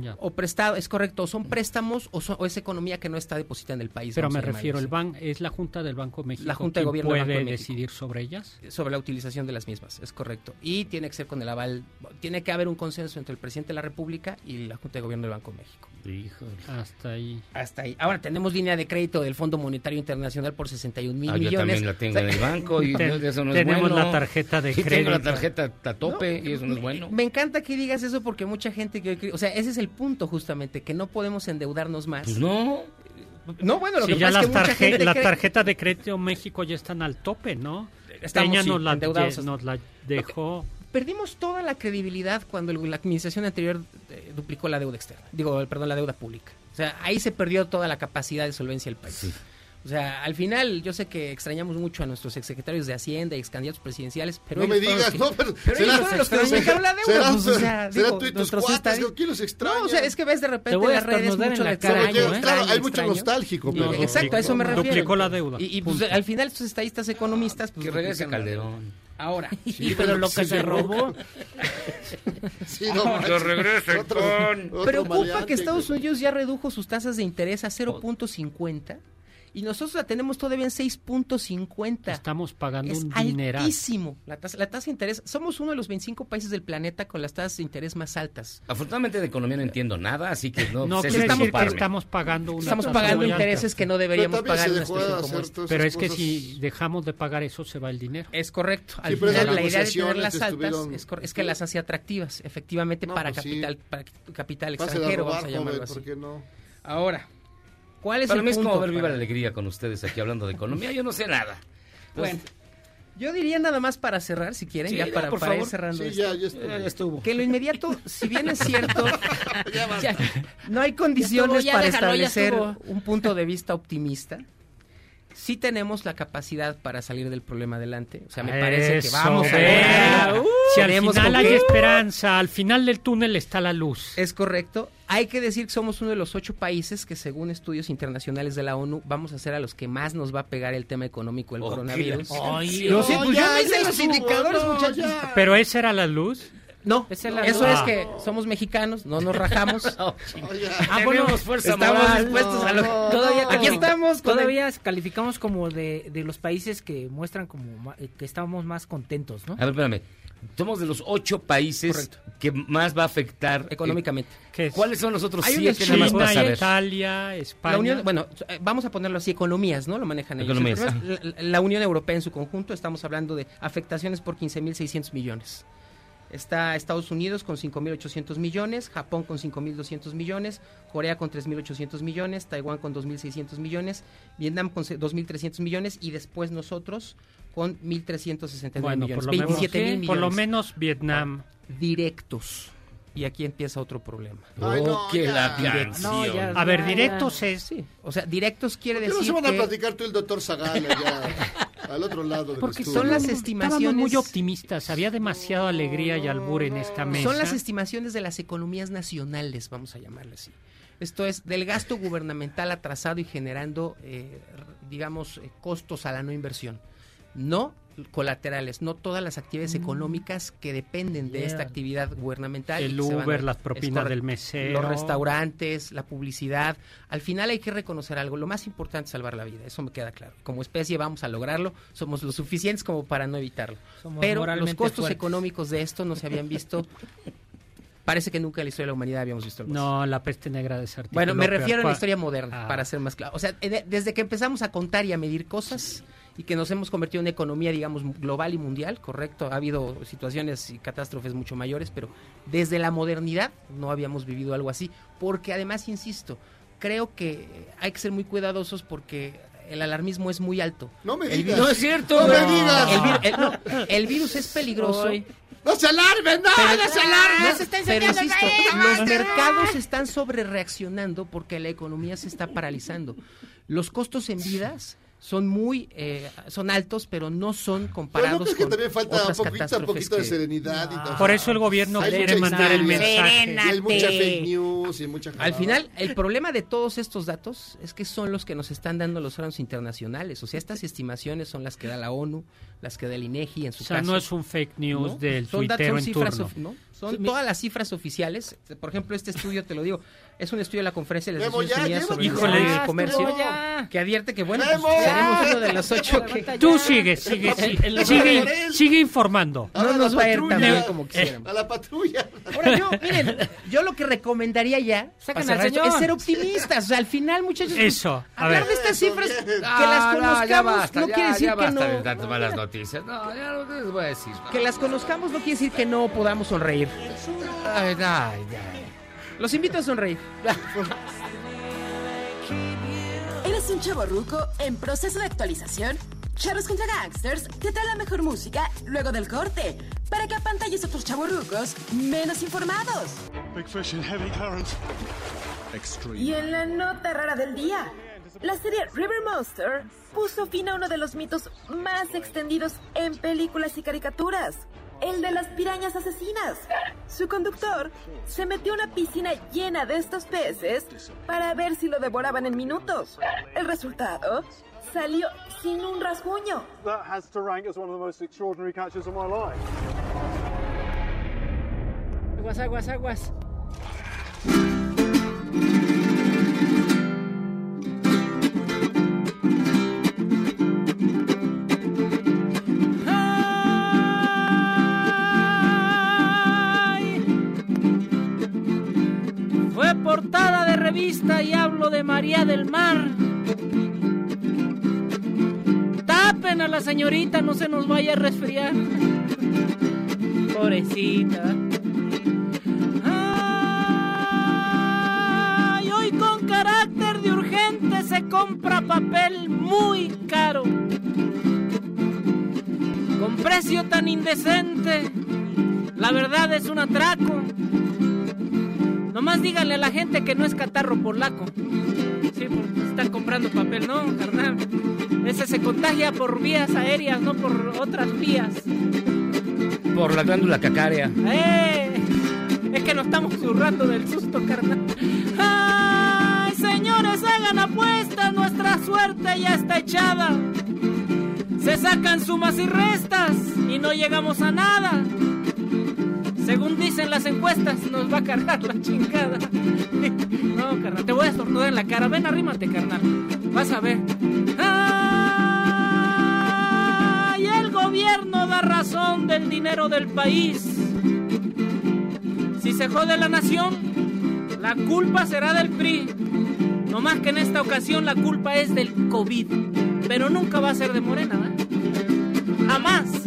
Ya. O prestado, es correcto, son préstamos o, son- o es economía que no está depositada en el país. Pero me refiero, el ban es la Junta del Banco de México La Junta de Gobierno del puede Banco de México. decidir sobre ellas. sobre la utilización de las mismas, es correcto. Y tiene que ser con el aval, tiene que haber un consenso entre el presidente de la República y la Junta de Gobierno del Banco de México. Hasta ahí. Hasta ahí. Ahora tenemos línea de crédito del Fondo Monetario Internacional por 61 mil Ah, yo millones. también la tengo en el banco y Ten- eso no es tenemos bueno. la tarjeta de Sí, tengo la crédito. tarjeta a tope y eso no es bueno. Me encanta que digas eso porque mucha gente que o sea, ese es el punto justamente, que no podemos endeudarnos más. Pues no. No, bueno, lo Sí, que ya pasa las es que mucha gente las cree- tarjetas de crédito México ya están al tope, ¿no? Estamos, Peña sí, nos, la, nos la dejó. Perdimos toda la credibilidad cuando la administración anterior eh, duplicó la deuda externa, digo, perdón, la deuda pública. O sea, ahí se perdió toda la capacidad de solvencia del país. O sea, al final yo sé que extrañamos mucho a nuestros exsecretarios de Hacienda y ex candidatos presidenciales, pero No me ellos digas, los que- no, pero pero ellos será- fueron los que nos será- dejaron la deuda. serán- pues, o sea, serán digo, tú y tus nuestros cuates, estadis- ¿quién los extraña? No, o sea, es que ves de repente Te voy a en las redes mucho en la de cara, extraño, ¿eh? extraño, Claro, hay mucho extraño. nostálgico, pero- Exacto, a eso me refiero. Duplicó la deuda, Y, y, pues, punto. al final estos estadistas economistas... Pues, Que regrese. Calderón. Ahora. Sí, pero lo que se robó. Sí, no, Que manches. regrese Otro- con- otro Preocupa maleante, que Estados. Unidos ya redujo sus tasas de interés a 0.50 y nosotros la tenemos todavía en 6.50. Estamos pagando Es un dineral. altísimo. La tasa, la tasa de interés, somos uno de los 25 países del planeta con las tasas de interés más altas. Afortunadamente de economía no entiendo nada, así que no, No sé si que estamos pagando una Estamos tasa pagando muy alta. intereses que no deberíamos Pero pagar en una situación como esta. Pero es que cosas. si dejamos de pagar eso, se va el dinero. Es correcto. Al Sí, pero final la idea de negociaciones tenerlas altas estuvieron- es, es que las hace atractivas, efectivamente, No, para pues sí. capital para capital extranjero, robar, vamos a llamarlo joven, así. ¿por qué no? Ahora, ¿cuál es Para el mí es punto? como ver viva la alegría con ustedes aquí hablando de economía. Yo no sé nada. Bueno, yo diría nada más para cerrar, si quieren, Sí, ya ya, para, por para ir favor. cerrando Sí, esto. ya, ya estuvo. Ya, estuvo. Que lo inmediato, si bien es cierto, Ya basta. ya, no hay condiciones Ya estuvo, ya para déjalo, establecer un punto de vista optimista. Sí tenemos la capacidad para salir del problema adelante. O sea, me parece que Eso, vamos a lograr. si al final hay esperanza, al final del túnel está la luz. Es correcto. Hay que decir que somos uno de los ocho países que, según estudios internacionales de la ONU, vamos a ser a los que más nos va a pegar el tema económico, el Oh, coronavirus. Ay, No, sí, pues ya, yo me hice ya los indicadores, no, muchachos. ya. Pero esa era la luz. No, Esa es la eso es Ah. que somos mexicanos, no nos rajamos. Oye, Ah, bueno, Tenemos fuerza Estamos moral. dispuestos a lo No, todavía no. aquí estamos Todavía calificamos como de, de los países que muestran como eh, que estamos más contentos, ¿no? A ver, espérame. Somos de los ocho países que más va a afectar Económicamente. eh, ¿Cuáles son los otros Hay siete nada más para China, saber? Italia, España. La Unión, bueno, eh, vamos a ponerlo así, economías, ¿no? Lo manejan ellos. Economías, El primero es La, la Unión Europea en su conjunto, estamos hablando de afectaciones por 15.600 millones. Está Estados Unidos con 5.800 millones, Japón con 5.200 millones, Corea con 3.800 millones, Taiwán con 2.600 millones, Vietnam con se- 2.300 millones y después nosotros con 1.369 Bueno, millones. por lo, menos, 27 mil millones. por lo menos Vietnam. Directos. Y aquí empieza otro problema. Ay, no, Oh, que la ya, A ver, ya, directos ya. es... Sí, o sea, directos quiere ¿Por qué decir no se van a que- platicar tú y el doctor Zagal allá, al otro lado del Porque estudio? son las Estábamos estimaciones muy optimistas. Había demasiada alegría y albur en esta mesa. Son las estimaciones de las economías nacionales, vamos a llamarle así. Esto es del gasto gubernamental atrasado y generando, eh, digamos, eh, costos a la no inversión. No colaterales, no todas las actividades económicas que dependen de esta actividad gubernamental. El a- Uber, las propinas del mesero. Los restaurantes, la publicidad. Al final hay que reconocer algo. Lo más importante es salvar la vida, eso me queda claro. Como especie vamos a lograrlo, somos lo suficientes como para no evitarlo. Somos Pero los costos fuertes. económicos de esto no se habían visto. Parece que nunca en la historia de la humanidad habíamos visto algo así. No, la peste negra de. Bueno, me refiero a la historia moderna, Ah. para ser más claro. O sea, de- desde que empezamos a contar y a medir cosas y que nos hemos convertido en una economía, digamos, global y mundial, correcto. Ha habido situaciones y catástrofes mucho mayores, pero desde la modernidad no habíamos vivido algo así. Porque además, insisto, creo que hay que ser muy cuidadosos porque el alarmismo es muy alto. No me digas. No es cierto. No me digas. El, vir- el- no, el virus es peligroso. Ay. ¡No se alarmen! ¡No, Pero- no se alarmen! No, pero insisto, los mercados están sobre reaccionando porque la economía se está paralizando. Los costos en vidas son muy eh, son altos, pero no son Pero comparados no crees que con también falta un otras poquito, un catástrofes poquito de que- serenidad. y todo. Por eso el gobierno Hay quiere mucha mandar el mensaje. y Hay mucha fake news y mucha Al final, el problema de todos estos datos es que son los que nos están dando los órganos internacionales. O sea, estas estimaciones son las que da la ONU, las que da el INEGI en su O sea, caso. no es un fake news ¿no? del son datos, tuitero en cifras, turno. Son Sí, mi- todas las cifras oficiales. Por ejemplo, este estudio, te lo digo, es un estudio de la Conferencia de las Naciones sobre el Híjole, del comercio, que advierte que, bueno, pues, seremos uno de los ocho que... Tú sigue, sigue, sigue, sigue, sigue informando. No nos va a ir tan bien como quisiéramos. A la patrulla. Ahora yo, miren, yo lo que recomendaría ya esto, señor. es ser optimistas. O sea, al final, muchachos, Eso, a hablar ver. de estas cifras que las no, conozcamos basta, no ya, quiere decir que basta de no tantas malas noticias. No, ya no les voy a decir. que las conozcamos no quiere decir que no podamos sonreír. Ay, ay, ay. Los invito a sonreír. ¿Eres un chavo ruco en proceso de actualización? Charros contra Gangsters te trae la mejor música luego del corte para que apantalles a otros chavorrucos menos informados. Big fish in heavy currents. Extreme. Y en la nota rara del día, la serie River Monster puso fin a uno de los mitos más extendidos en películas y caricaturas, el de las pirañas asesinas. Su conductor se metió a una piscina llena de estos peces para ver si lo devoraban en minutos. El resultado salió sin un rasguño. That has to rank as one of the most extraordinary catches of my life. Aguas, aguas, aguas. Portada de revista y hablo de María del Mar. Tapen a la señorita, no se nos vaya a resfriar. Pobrecita. Ay, hoy con carácter de urgente se compra papel muy caro. Con precio tan indecente, la verdad es un atraco. Nomás díganle a la gente que no es catarro polaco. Sí, porque están comprando papel, no, carnal. Ese se contagia por vías aéreas, no por otras vías. Por la glándula cacárea. ¡Eh! Es que nos estamos zurrando del susto, carnal. ¡Ay, señores, hagan apuestas! Nuestra suerte ya está echada. Se sacan sumas y restas y no llegamos a nada. Según dicen las encuestas, nos va a cargar la chingada. No, carnal, te voy a estornudar en la cara. Ven, arrímate, carnal. Vas a ver. Ay, el gobierno da razón del dinero del país. Si se jode la nación, la culpa será del PRI. No más que en esta ocasión la culpa es del COVID. Pero nunca va a ser de Morena, ¿verdad? Jamás.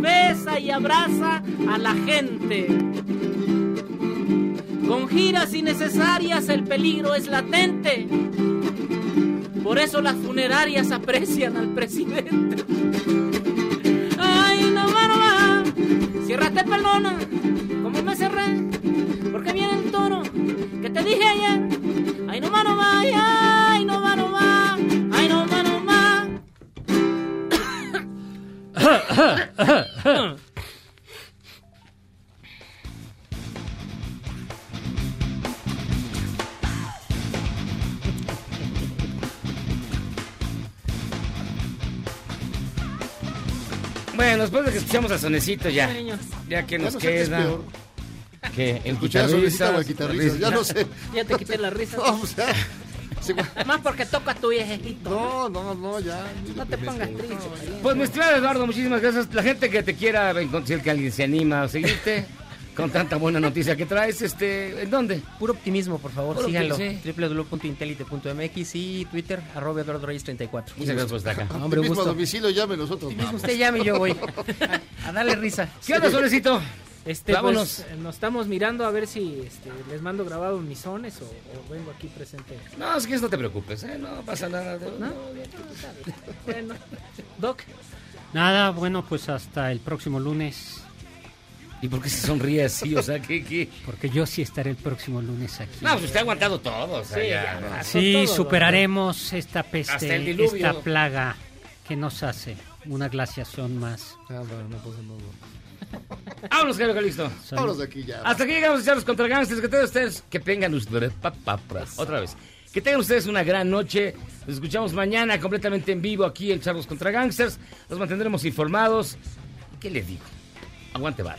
Besa y abraza a la gente. Con giras innecesarias el peligro es latente. Por eso las funerarias aprecian al presidente. Ay, no va, no va. Ciérrate, perdona. Escuchamos al sonecito ya. Ya que Ya nos no queda. Que el Escuchar a Solecita o el guitarrista. guitarrista, ya no sé. Ya te quité la risa. No, o sea, Más porque toca tu viejito. No, no, no, ya. No te pongas triste. Pues mi estimado Eduardo, muchísimas gracias. La gente que te quiera encontrar que alguien se anima a seguirte con tanta buena noticia que traes, este, ¿en dónde? Puro optimismo, por favor, Puro síganlo. optimismo, www.intelite.mx y Twitter, arroba Eduardo Reyes 34. Muchas gracias por estar acá. No, hombre, un Mismo gusto. domicilio, llame nosotros. Mismo usted llame y yo voy. A darle risa. ¿Qué onda, Solecito? Este, Vámonos. pues, eh, nos estamos mirando a ver si este, les mando grabado mis sones o, o vengo aquí presente. No, es que no te preocupes, ¿eh? no pasa nada. ¿No? Bueno, Doc. Nada, bueno, pues hasta el próximo lunes. ¿Y por qué se sonríe así? O sea, ¿qué, qué? Porque yo sí estaré el próximo lunes aquí. No, pues usted ha aguantado todo. O sea, Sí, ya, ¿no? Sí, Todo, superaremos esta Hasta peste, esta plaga que nos hace una glaciación más. Ah, bueno, no, pues no. Vámonos, Jairo Calixto. Vámonos de aquí ya. Hasta aquí llegamos a echarlos contra gangsters. Que tengan ustedes, que tengan ustedes, pa, pa, pa, otra vez. Que tengan ustedes una gran noche. Nos escuchamos mañana completamente en vivo aquí en Charlos contra Gangsters. Nos mantendremos informados. ¿Qué les digo? Aguante vara.